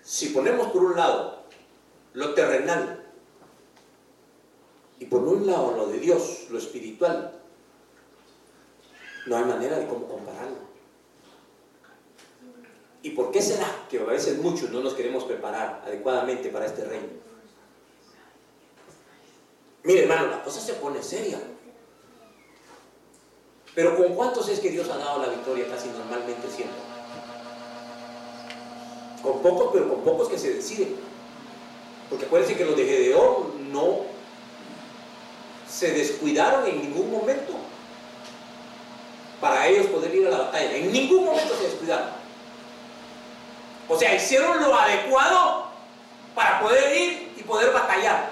si ponemos por un lado lo terrenal y por un lado lo de Dios, lo espiritual, no hay manera de cómo compararlo. ¿Y por qué será que a veces muchos no nos queremos preparar adecuadamente para este reino? Mire, hermano, la cosa se pone seria. Pero ¿con cuántos es que Dios ha dado la victoria casi normalmente siempre? Con pocos, pero con pocos que se deciden. Porque acuérdense que los de Gedeón no se descuidaron en ningún momento para ellos poder ir a la batalla. En ningún momento se descuidaron. O sea, hicieron lo adecuado para poder ir y poder batallar.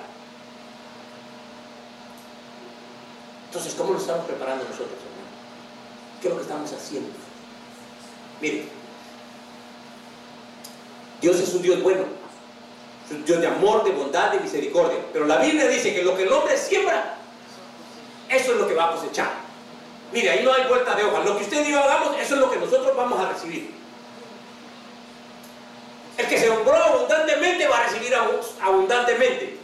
Entonces, ¿cómo nos estamos preparando nosotros, hermano? ¿Qué es lo que estamos haciendo? Miren, Dios es un Dios bueno, Dios de amor, de bondad, de misericordia. Pero la Biblia dice que lo que el hombre siembra, eso es lo que va a cosechar. Mire, ahí no hay vuelta de hoja. Lo que usted y yo hagamos, eso es lo que nosotros vamos a recibir. El que sembró abundantemente va a recibir abundantemente.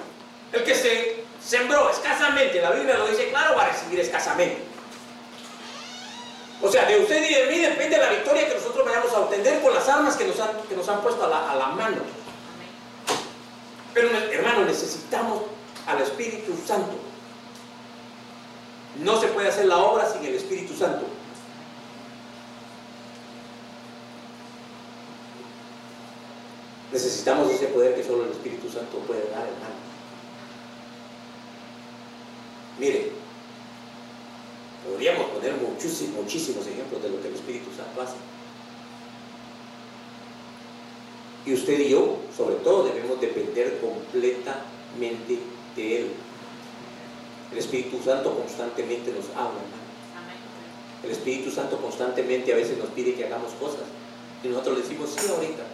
El que se sembró escasamente, la Biblia lo dice claro, va a recibir escasamente. O sea, de usted y de mí depende la victoria que nosotros vayamos a obtener con las armas que nos han, que nos han puesto a la mano. Pero hermano, necesitamos al Espíritu Santo. No se puede hacer la obra sin el Espíritu Santo. Necesitamos ese poder que solo el Espíritu Santo puede dar, hermano. Mire, podríamos poner muchísimos, muchísimos ejemplos de lo que el Espíritu Santo hace. Y usted y yo, sobre todo, debemos depender completamente de Él. El Espíritu Santo constantemente nos habla. El Espíritu Santo constantemente a veces nos pide que hagamos cosas. Y nosotros le decimos, sí, ahorita.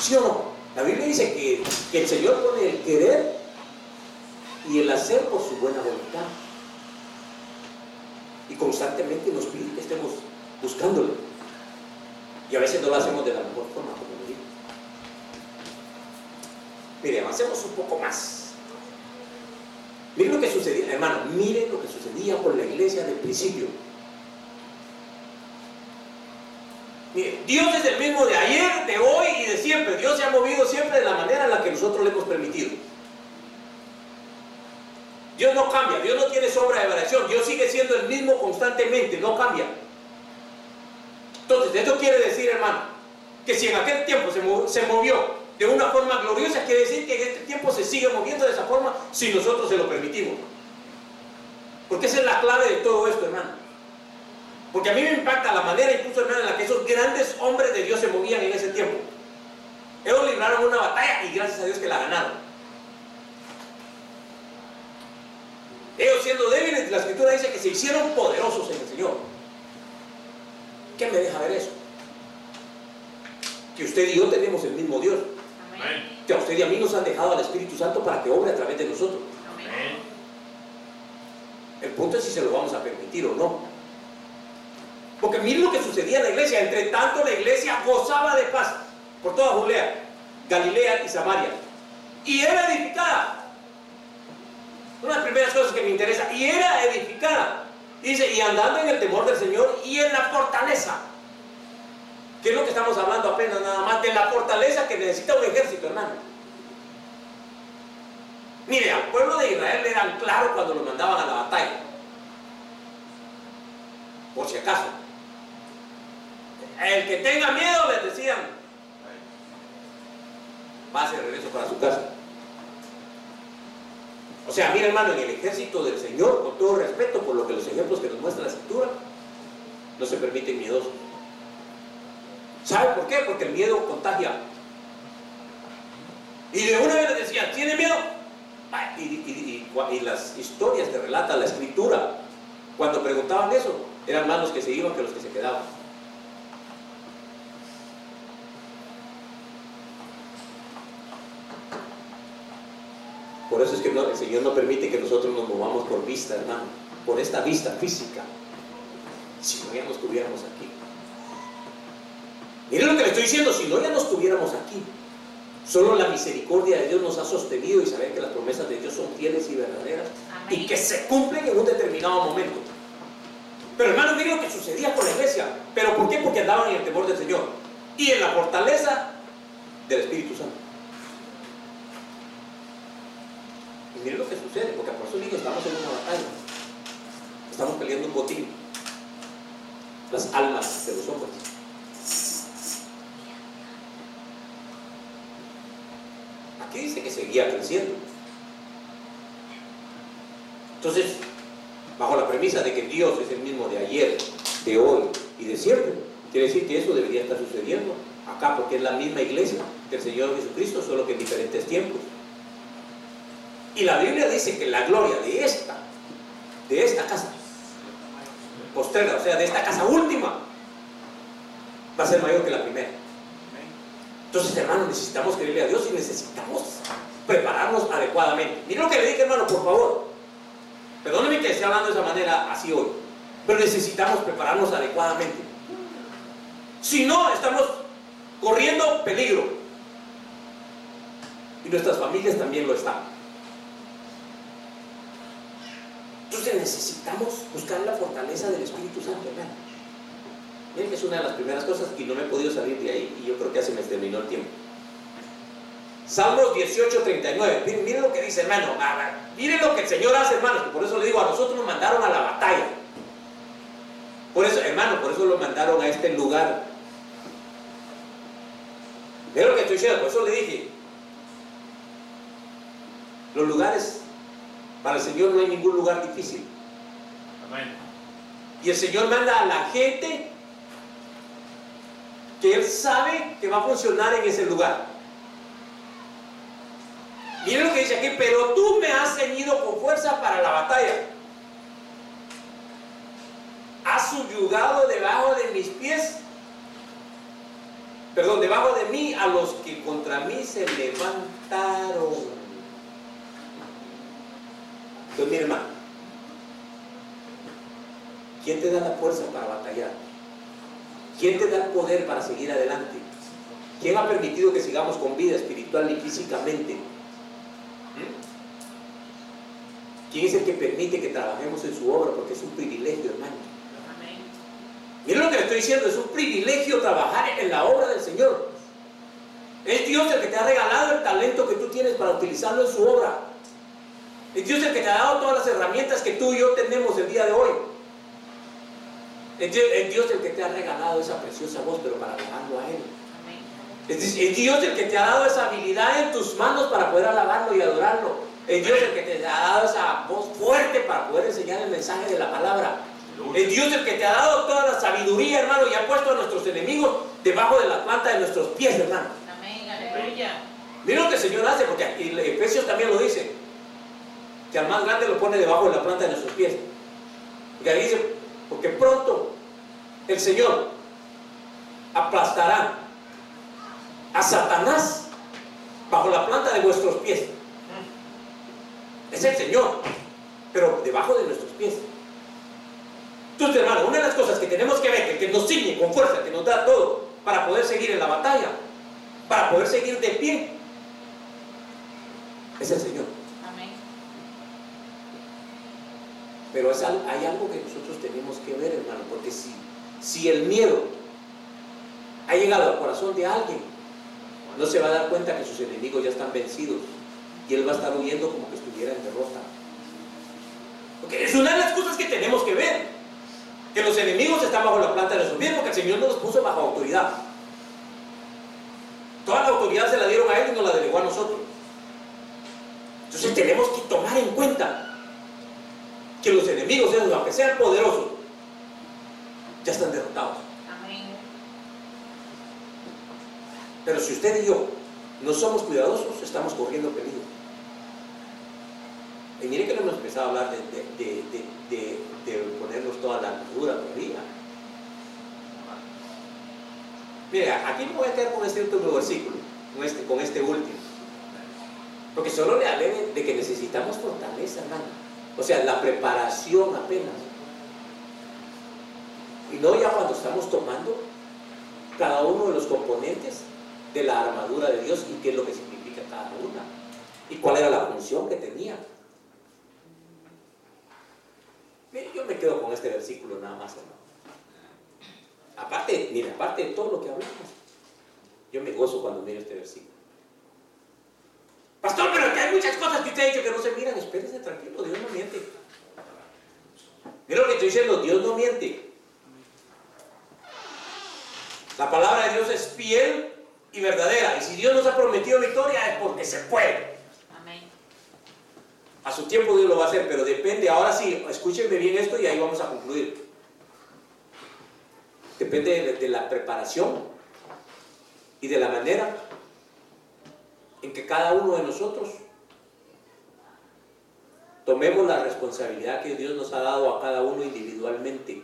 ¿Sí o no? La Biblia dice que, que el Señor pone el querer y el hacer por su buena voluntad. Y constantemente nos pide que estemos buscándolo. Y a veces no lo hacemos de la mejor forma, como digo. Mire, avancemos un poco más. Mire lo que sucedía, hermano, mire lo que sucedía con la iglesia del principio. Dios es el mismo de ayer, de hoy y de siempre. Dios se ha movido siempre de la manera en la que nosotros le hemos permitido. Dios no cambia, Dios no tiene sombra de variación, Dios sigue siendo el mismo constantemente, no cambia. Esto quiere decir, hermano, que si en aquel tiempo se, mo- se movió de una forma gloriosa, quiere decir que en este tiempo se sigue moviendo de esa forma si nosotros se lo permitimos. Porque esa es la clave de todo esto, hermano. Porque a mí me impacta la manera, incluso, hermano, en la que esos grandes hombres de Dios se movían en ese tiempo. Ellos libraron una batalla y gracias a Dios que la ganaron. Ellos siendo débiles, la escritura dice que se hicieron poderosos en el Señor. ¿Qué me deja ver eso? Que usted y yo tenemos el mismo Dios. Amén. Que a usted y a mí nos han dejado al Espíritu Santo para que obre a través de nosotros. Amén. El punto es si se lo vamos a permitir o no. Porque miren lo que sucedía en la iglesia. Entre tanto, la iglesia gozaba de paz por toda Judea, Galilea y Samaria. Y era edificada. Una de las primeras cosas que me interesa. Y era edificada. Dice, y andando en el temor del Señor y en la fortaleza. ¿Qué es lo que estamos hablando apenas nada más? De la fortaleza que necesita un ejército, hermano. Mire, al pueblo de Israel le eran claro cuando lo mandaban a la batalla. Por si acaso. El que tenga miedo, les decían, pase de regreso para su casa. O sea, mire hermano, en el ejército del Señor, con todo respeto por lo que los ejemplos que nos muestra la escritura, no se permiten miedosos. ¿Sabe por qué? Porque el miedo contagia. Y de una vez les decían, ¿tiene miedo? Y las historias que relata la escritura, cuando preguntaban eso, eran más los que se iban que los que se quedaban. Por eso es que no- el Señor no permite que nosotros nos movamos por vista, hermano, por esta vista física, si no ya no estuviéramos aquí. Miren lo que le estoy diciendo, si no ya no estuviéramos aquí. Solo la misericordia de Dios nos ha sostenido y saber que las promesas de Dios son fieles y verdaderas y que se cumplen en un determinado momento. Pero hermano, miren lo que sucedía con la iglesia. ¿Pero por qué? Porque andaban en el temor del Señor y en la fortaleza del Espíritu Santo. Y miren lo que sucede, porque por eso digo, estamos en una batalla. Estamos peleando un botín. Las almas de los hombres. Aquí dice que seguía creciendo. Entonces, bajo la premisa de que Dios es el mismo de ayer, de hoy y de siempre, quiere decir que eso debería estar sucediendo acá, porque es la misma iglesia que el Señor Jesucristo, solo que en diferentes tiempos. Y la Biblia dice que la gloria de esta, de esta casa, postrera, o sea, de esta casa última, va a ser mayor que la primera. Entonces, hermano, necesitamos creerle a Dios y necesitamos prepararnos adecuadamente. Mire lo que le dije, hermano, por favor. Perdóneme que esté hablando de esa manera así hoy, pero necesitamos prepararnos adecuadamente. Si no, estamos corriendo peligro. Y nuestras familias también lo están. Entonces necesitamos buscar la fortaleza del Espíritu Santo, hermano. Miren es una de las primeras cosas y no me he podido salir de ahí y yo creo que ya se me terminó el tiempo. Salmos 18, 39. Miren, miren lo que dice, hermano. Miren lo que el Señor hace, hermanos. Por eso le digo, a nosotros nos mandaron a la batalla. Por eso, hermano, por eso lo mandaron a este lugar. Miren lo que estoy diciendo, por eso le dije. Los lugares, para el Señor no hay ningún lugar difícil. Amén. Y el Señor manda a la gente que Él sabe que va a funcionar en ese lugar. Miren lo que dice aquí, pero tú me has ceñido con fuerza para la batalla. Has subyugado debajo de mis pies, perdón, debajo de mí a los que contra mí se levantaron. Entonces, mi hermano, ¿quién te da la fuerza para batallar? ¿Quién te da el poder para seguir adelante? ¿Quién ha permitido que sigamos con vida espiritual y físicamente? ¿Quién es el que permite que trabajemos en su obra? Porque es un privilegio, hermano. Miren lo que le estoy diciendo, es un privilegio trabajar en la obra del Señor. Es Dios el que te ha regalado el talento que tú tienes para utilizarlo en su obra. Es Dios el que te ha dado todas las herramientas que tú y yo tenemos el día de hoy. Es Dios, el que te ha regalado esa preciosa voz, pero para alabarlo a Él. Es Dios el que te ha dado esa habilidad en tus manos para poder alabarlo y adorarlo. Es Dios el que te ha dado esa voz fuerte para poder enseñar el mensaje de la palabra. Es Dios el que te ha dado toda la sabiduría, hermano, y ha puesto a nuestros enemigos debajo de la planta de nuestros pies, hermano. Amén, aleluya. Mira lo que el Señor hace, porque aquí Efesios también lo dice, que al más grande lo pone debajo de la planta de nuestros pies. Y ahí dice, porque pronto el Señor aplastará a Satanás bajo la planta de vuestros pies. Es el Señor, pero debajo de nuestros pies. Entonces, hermano, una de las cosas que tenemos que ver, que, nos ciñe con fuerza, que nos da todo para poder seguir en la batalla, para poder seguir de pie, es el Señor. Amén. Pero hay algo que nosotros tenemos que ver, hermano, porque si, si el miedo ha llegado al corazón de alguien, no se va a dar cuenta que sus enemigos ya están vencidos y él va a estar huyendo como que estuviera en derrota. Porque es una de las cosas que tenemos que ver. Que los enemigos están bajo la planta de su pies porque el Señor no los puso bajo autoridad. Toda la autoridad se la dieron a Él y nos la delegó a nosotros. Entonces tenemos que tomar en cuenta que los enemigos, aunque sean poderosos, ya están derrotados. Pero si usted y yo no somos cuidadosos, estamos corriendo peligro. Y mire que no hemos empezado a hablar de, ponernos toda la armadura todavía. Mire, aquí me voy a quedar con este último versículo, con este, con este último. Porque solo le hablé de, que necesitamos fortaleza, hermano. O sea, la preparación apenas. Y no ya cuando estamos tomando cada uno de los componentes de la armadura de Dios y qué es lo que significa cada una. Y cuál era la función que tenía. yo me quedo con este versículo nada más, hermano. Aparte, mira, aparte de todo lo que hablamos, yo me gozo cuando miro este versículo. Pastor, pero que hay muchas cosas que usted ha dicho que no se miran. Espérese tranquilo, Dios no miente. Mira lo que estoy diciendo, Dios no miente. La palabra de Dios es fiel y verdadera. Y si Dios nos ha prometido victoria es porque se puede. A su tiempo Dios lo va a hacer, pero depende, ahora sí, escúchenme bien esto y ahí vamos a concluir. Depende de, la preparación y de la manera en que cada uno de nosotros tomemos la responsabilidad que Dios nos ha dado a cada uno individualmente.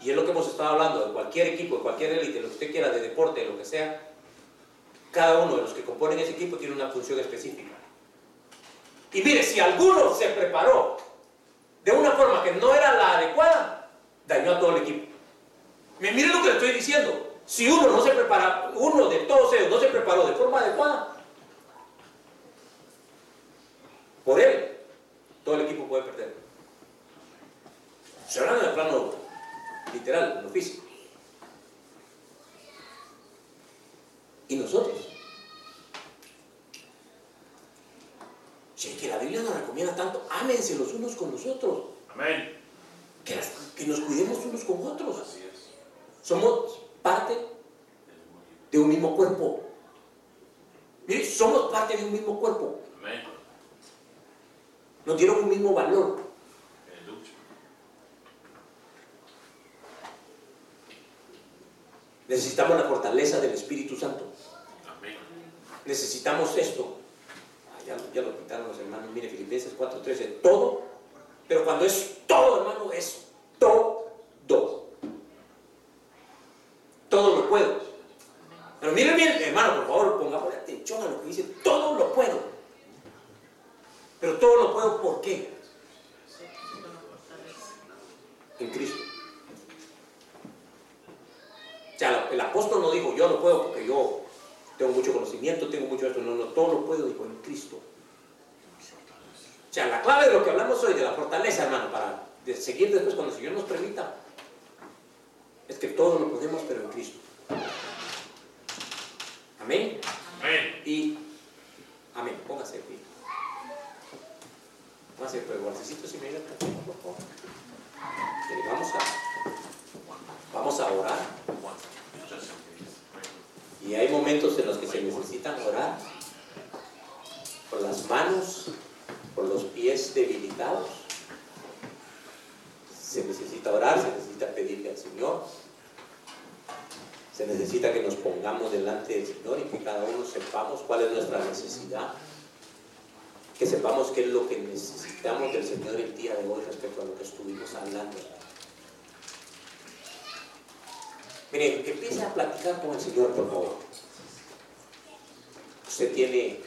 Y es lo que hemos estado hablando, de cualquier equipo, de cualquier élite, lo que usted quiera, de deporte, lo que sea, cada uno de los que componen ese equipo tiene una función específica. Y mire, si alguno se preparó de una forma que no era la adecuada, dañó a todo el equipo. Mire lo que le estoy diciendo. Si uno no se prepara, uno de todos ellos no se preparó de forma adecuada, por él, todo el equipo puede perder. Se hablando en el plano literal, en lo físico. ¿Y nosotros? Si es que la Biblia nos recomienda tanto, ámense los unos con los otros. Amén. Que, nos cuidemos unos con otros. Somos parte de un mismo cuerpo. Somos parte de un mismo cuerpo. Nos dieron un mismo valor. Necesitamos la fortaleza del Espíritu Santo. Amén. Necesitamos esto. Ah, ya, ya lo quitaron los hermanos. Mire, Filipenses 4:13. Todo. Pero cuando es todo, hermano, es todo. Todo lo puedo. Pero miren bien, hermano, por favor, pongamos atención a lo que dice. Todo lo puedo. Pero todo lo puedo, ¿por qué? En Cristo. O sea, el apóstol no dijo, yo lo puedo porque yo tengo mucho conocimiento, tengo mucho esto. No, no, todo lo puedo, dijo, en Cristo. O sea, la clave de lo que hablamos hoy, de la fortaleza, hermano, para seguir después cuando el Señor nos permita, es que todo lo podemos, pero en Cristo. Amén. Amén. Y, amén, póngase de pie. Póngase, pero guardecito si me ayuda por favor. Mire, vamos a, vamos a orar. Y hay momentos en los que se necesitan orar por las manos, por los pies debilitados. Se necesita orar, se necesita pedirle al Señor. Se necesita que nos pongamos delante del Señor y que cada uno sepamos cuál es nuestra necesidad. Que sepamos qué es lo que necesitamos del Señor el día de hoy respecto a lo que estuvimos hablando. Mire, con el Señor, por favor. Usted tiene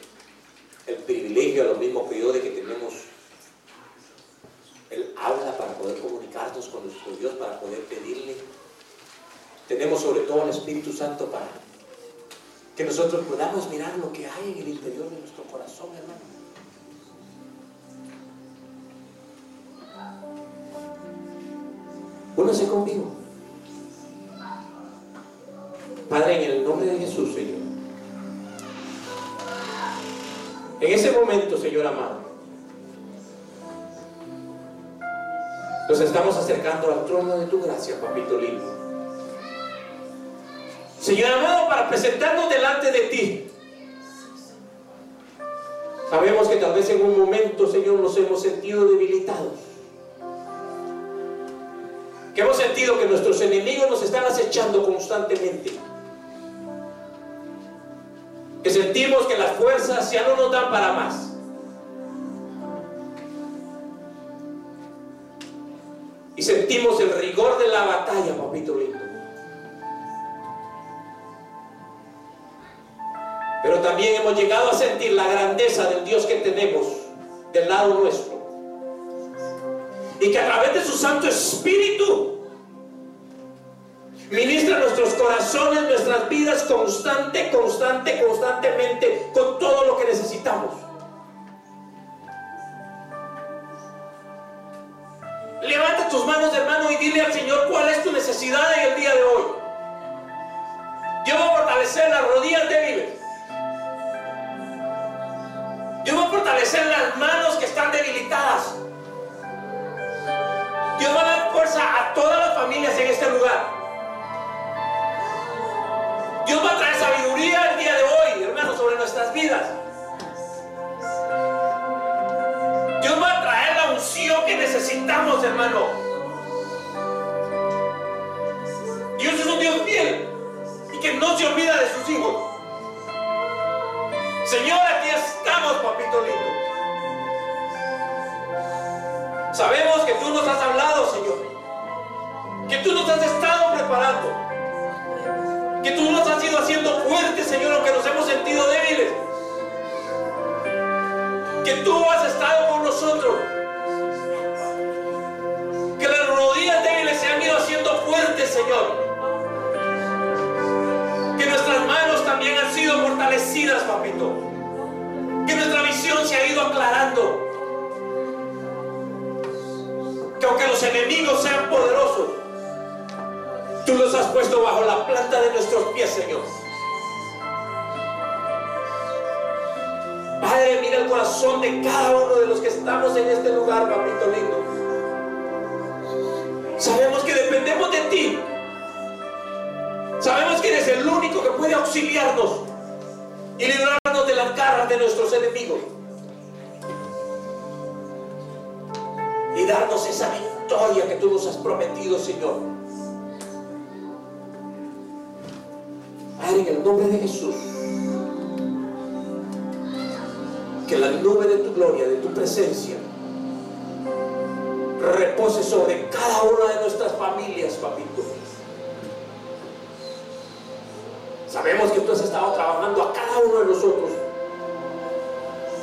el privilegio, lo mismo que yo, de que tenemos el habla para poder comunicarnos con nuestro Dios, para poder pedirle. Tenemos sobre todo el Espíritu Santo para que nosotros podamos mirar lo que hay en el interior de nuestro corazón, hermano. Únase conmigo. En ese momento, Señor amado, nos estamos acercando al trono de tu gracia, papito lindo. Señor amado, para presentarnos delante de ti. Sabemos que tal vez en un momento, Señor, nos hemos sentido debilitados. Que hemos sentido que nuestros enemigos nos están acechando constantemente. Sentimos que las fuerzas ya no nos dan para más. Y sentimos el rigor de la batalla, papito lindo. Pero también hemos llegado a sentir la grandeza del Dios que tenemos del lado nuestro. Y que a través de su Santo Espíritu ministra nuestros corazones, nuestras vidas constante, constante, constantemente con todo lo que necesitamos. Levanta tus manos, hermano, y dile al Señor cuál es tu necesidad en el día de hoy. Dios va a fortalecer las rodillas débiles. Dios va a fortalecer las manos que están debilitadas. Dios va a dar fuerza a todas las familias en este lugar. Dios va a traer sabiduría el día de hoy, hermanos, sobre nuestras vidas. Dios va a traer la unción que necesitamos, hermano. Dios es un Dios fiel y que no se olvida de sus hijos. Señor, aquí estamos, papito lindo. Sabemos que tú nos has hablado, Señor. Que tú nos has estado haciendo fuertes, Señor, aunque nos hemos sentido débiles. Que tú has estado con nosotros. Que las rodillas débiles se han ido haciendo fuertes, Señor. Que nuestras manos también han sido fortalecidas, papito. Que nuestra visión se ha ido aclarando. Que aunque los enemigos sean poderosos, Tú los has puesto bajo la planta de nuestros pies, Señor. Padre, mira el corazón de cada uno de los que estamos en este lugar, papito lindo. Sabemos que dependemos de ti. Sabemos que eres el único que puede auxiliarnos y librarnos de las garras de nuestros enemigos. Y darnos esa victoria que tú nos has prometido, Señor. En el nombre de Jesús, que la nube de tu gloria, de tu presencia, repose sobre cada una de nuestras familias, papito. Sabemos que tú has estado trabajando a cada uno de nosotros,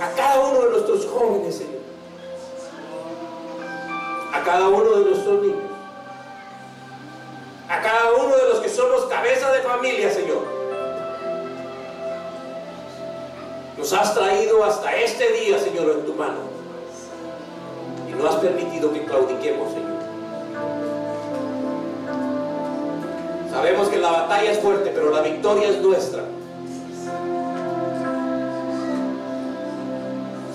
a cada uno de nuestros jóvenes, Señor, a cada uno de nuestros niños, a cada uno de los que somos cabeza de familia, Señor. Nos has traído hasta este día, Señor, en tu mano. Y no has permitido que claudiquemos, Señor. Sabemos que la batalla es fuerte, pero la victoria es nuestra.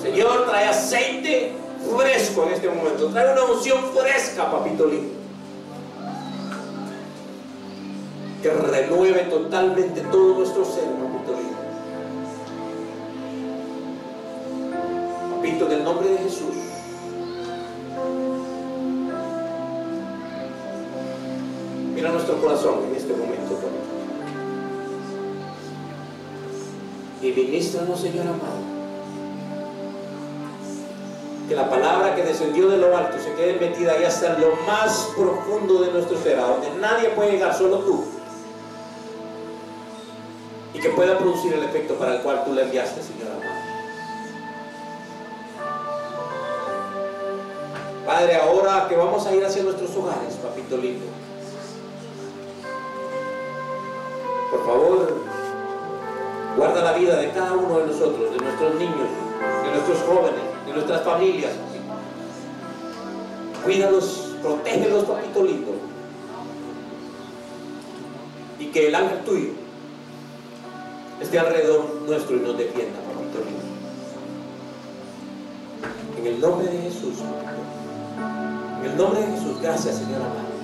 Señor, trae aceite fresco en este momento. Trae una unción fresca, papito lindo. Que renueve totalmente todo nuestro ser, Papito, en el nombre de Jesús. Mira nuestro corazón en este momento, papito. Y ministranos, Señor amado. Que la palabra que descendió de lo alto se quede metida ahí hasta lo más profundo de nuestro ser, a donde nadie puede llegar, solo tú. Y que pueda producir el efecto para el cual tú le enviaste, Señor amado. Padre, ahora que vamos a ir hacia nuestros hogares, papito lindo. Por favor, guarda la vida de cada uno de nosotros, de nuestros niños, de nuestros jóvenes, de nuestras familias. Cuídalos, protégelos, papito lindo. Y que el ángel tuyo esté alrededor nuestro y nos defienda, papito lindo. En el nombre de Jesús, papito. En el nombre de Jesús, gracias, Señor amado.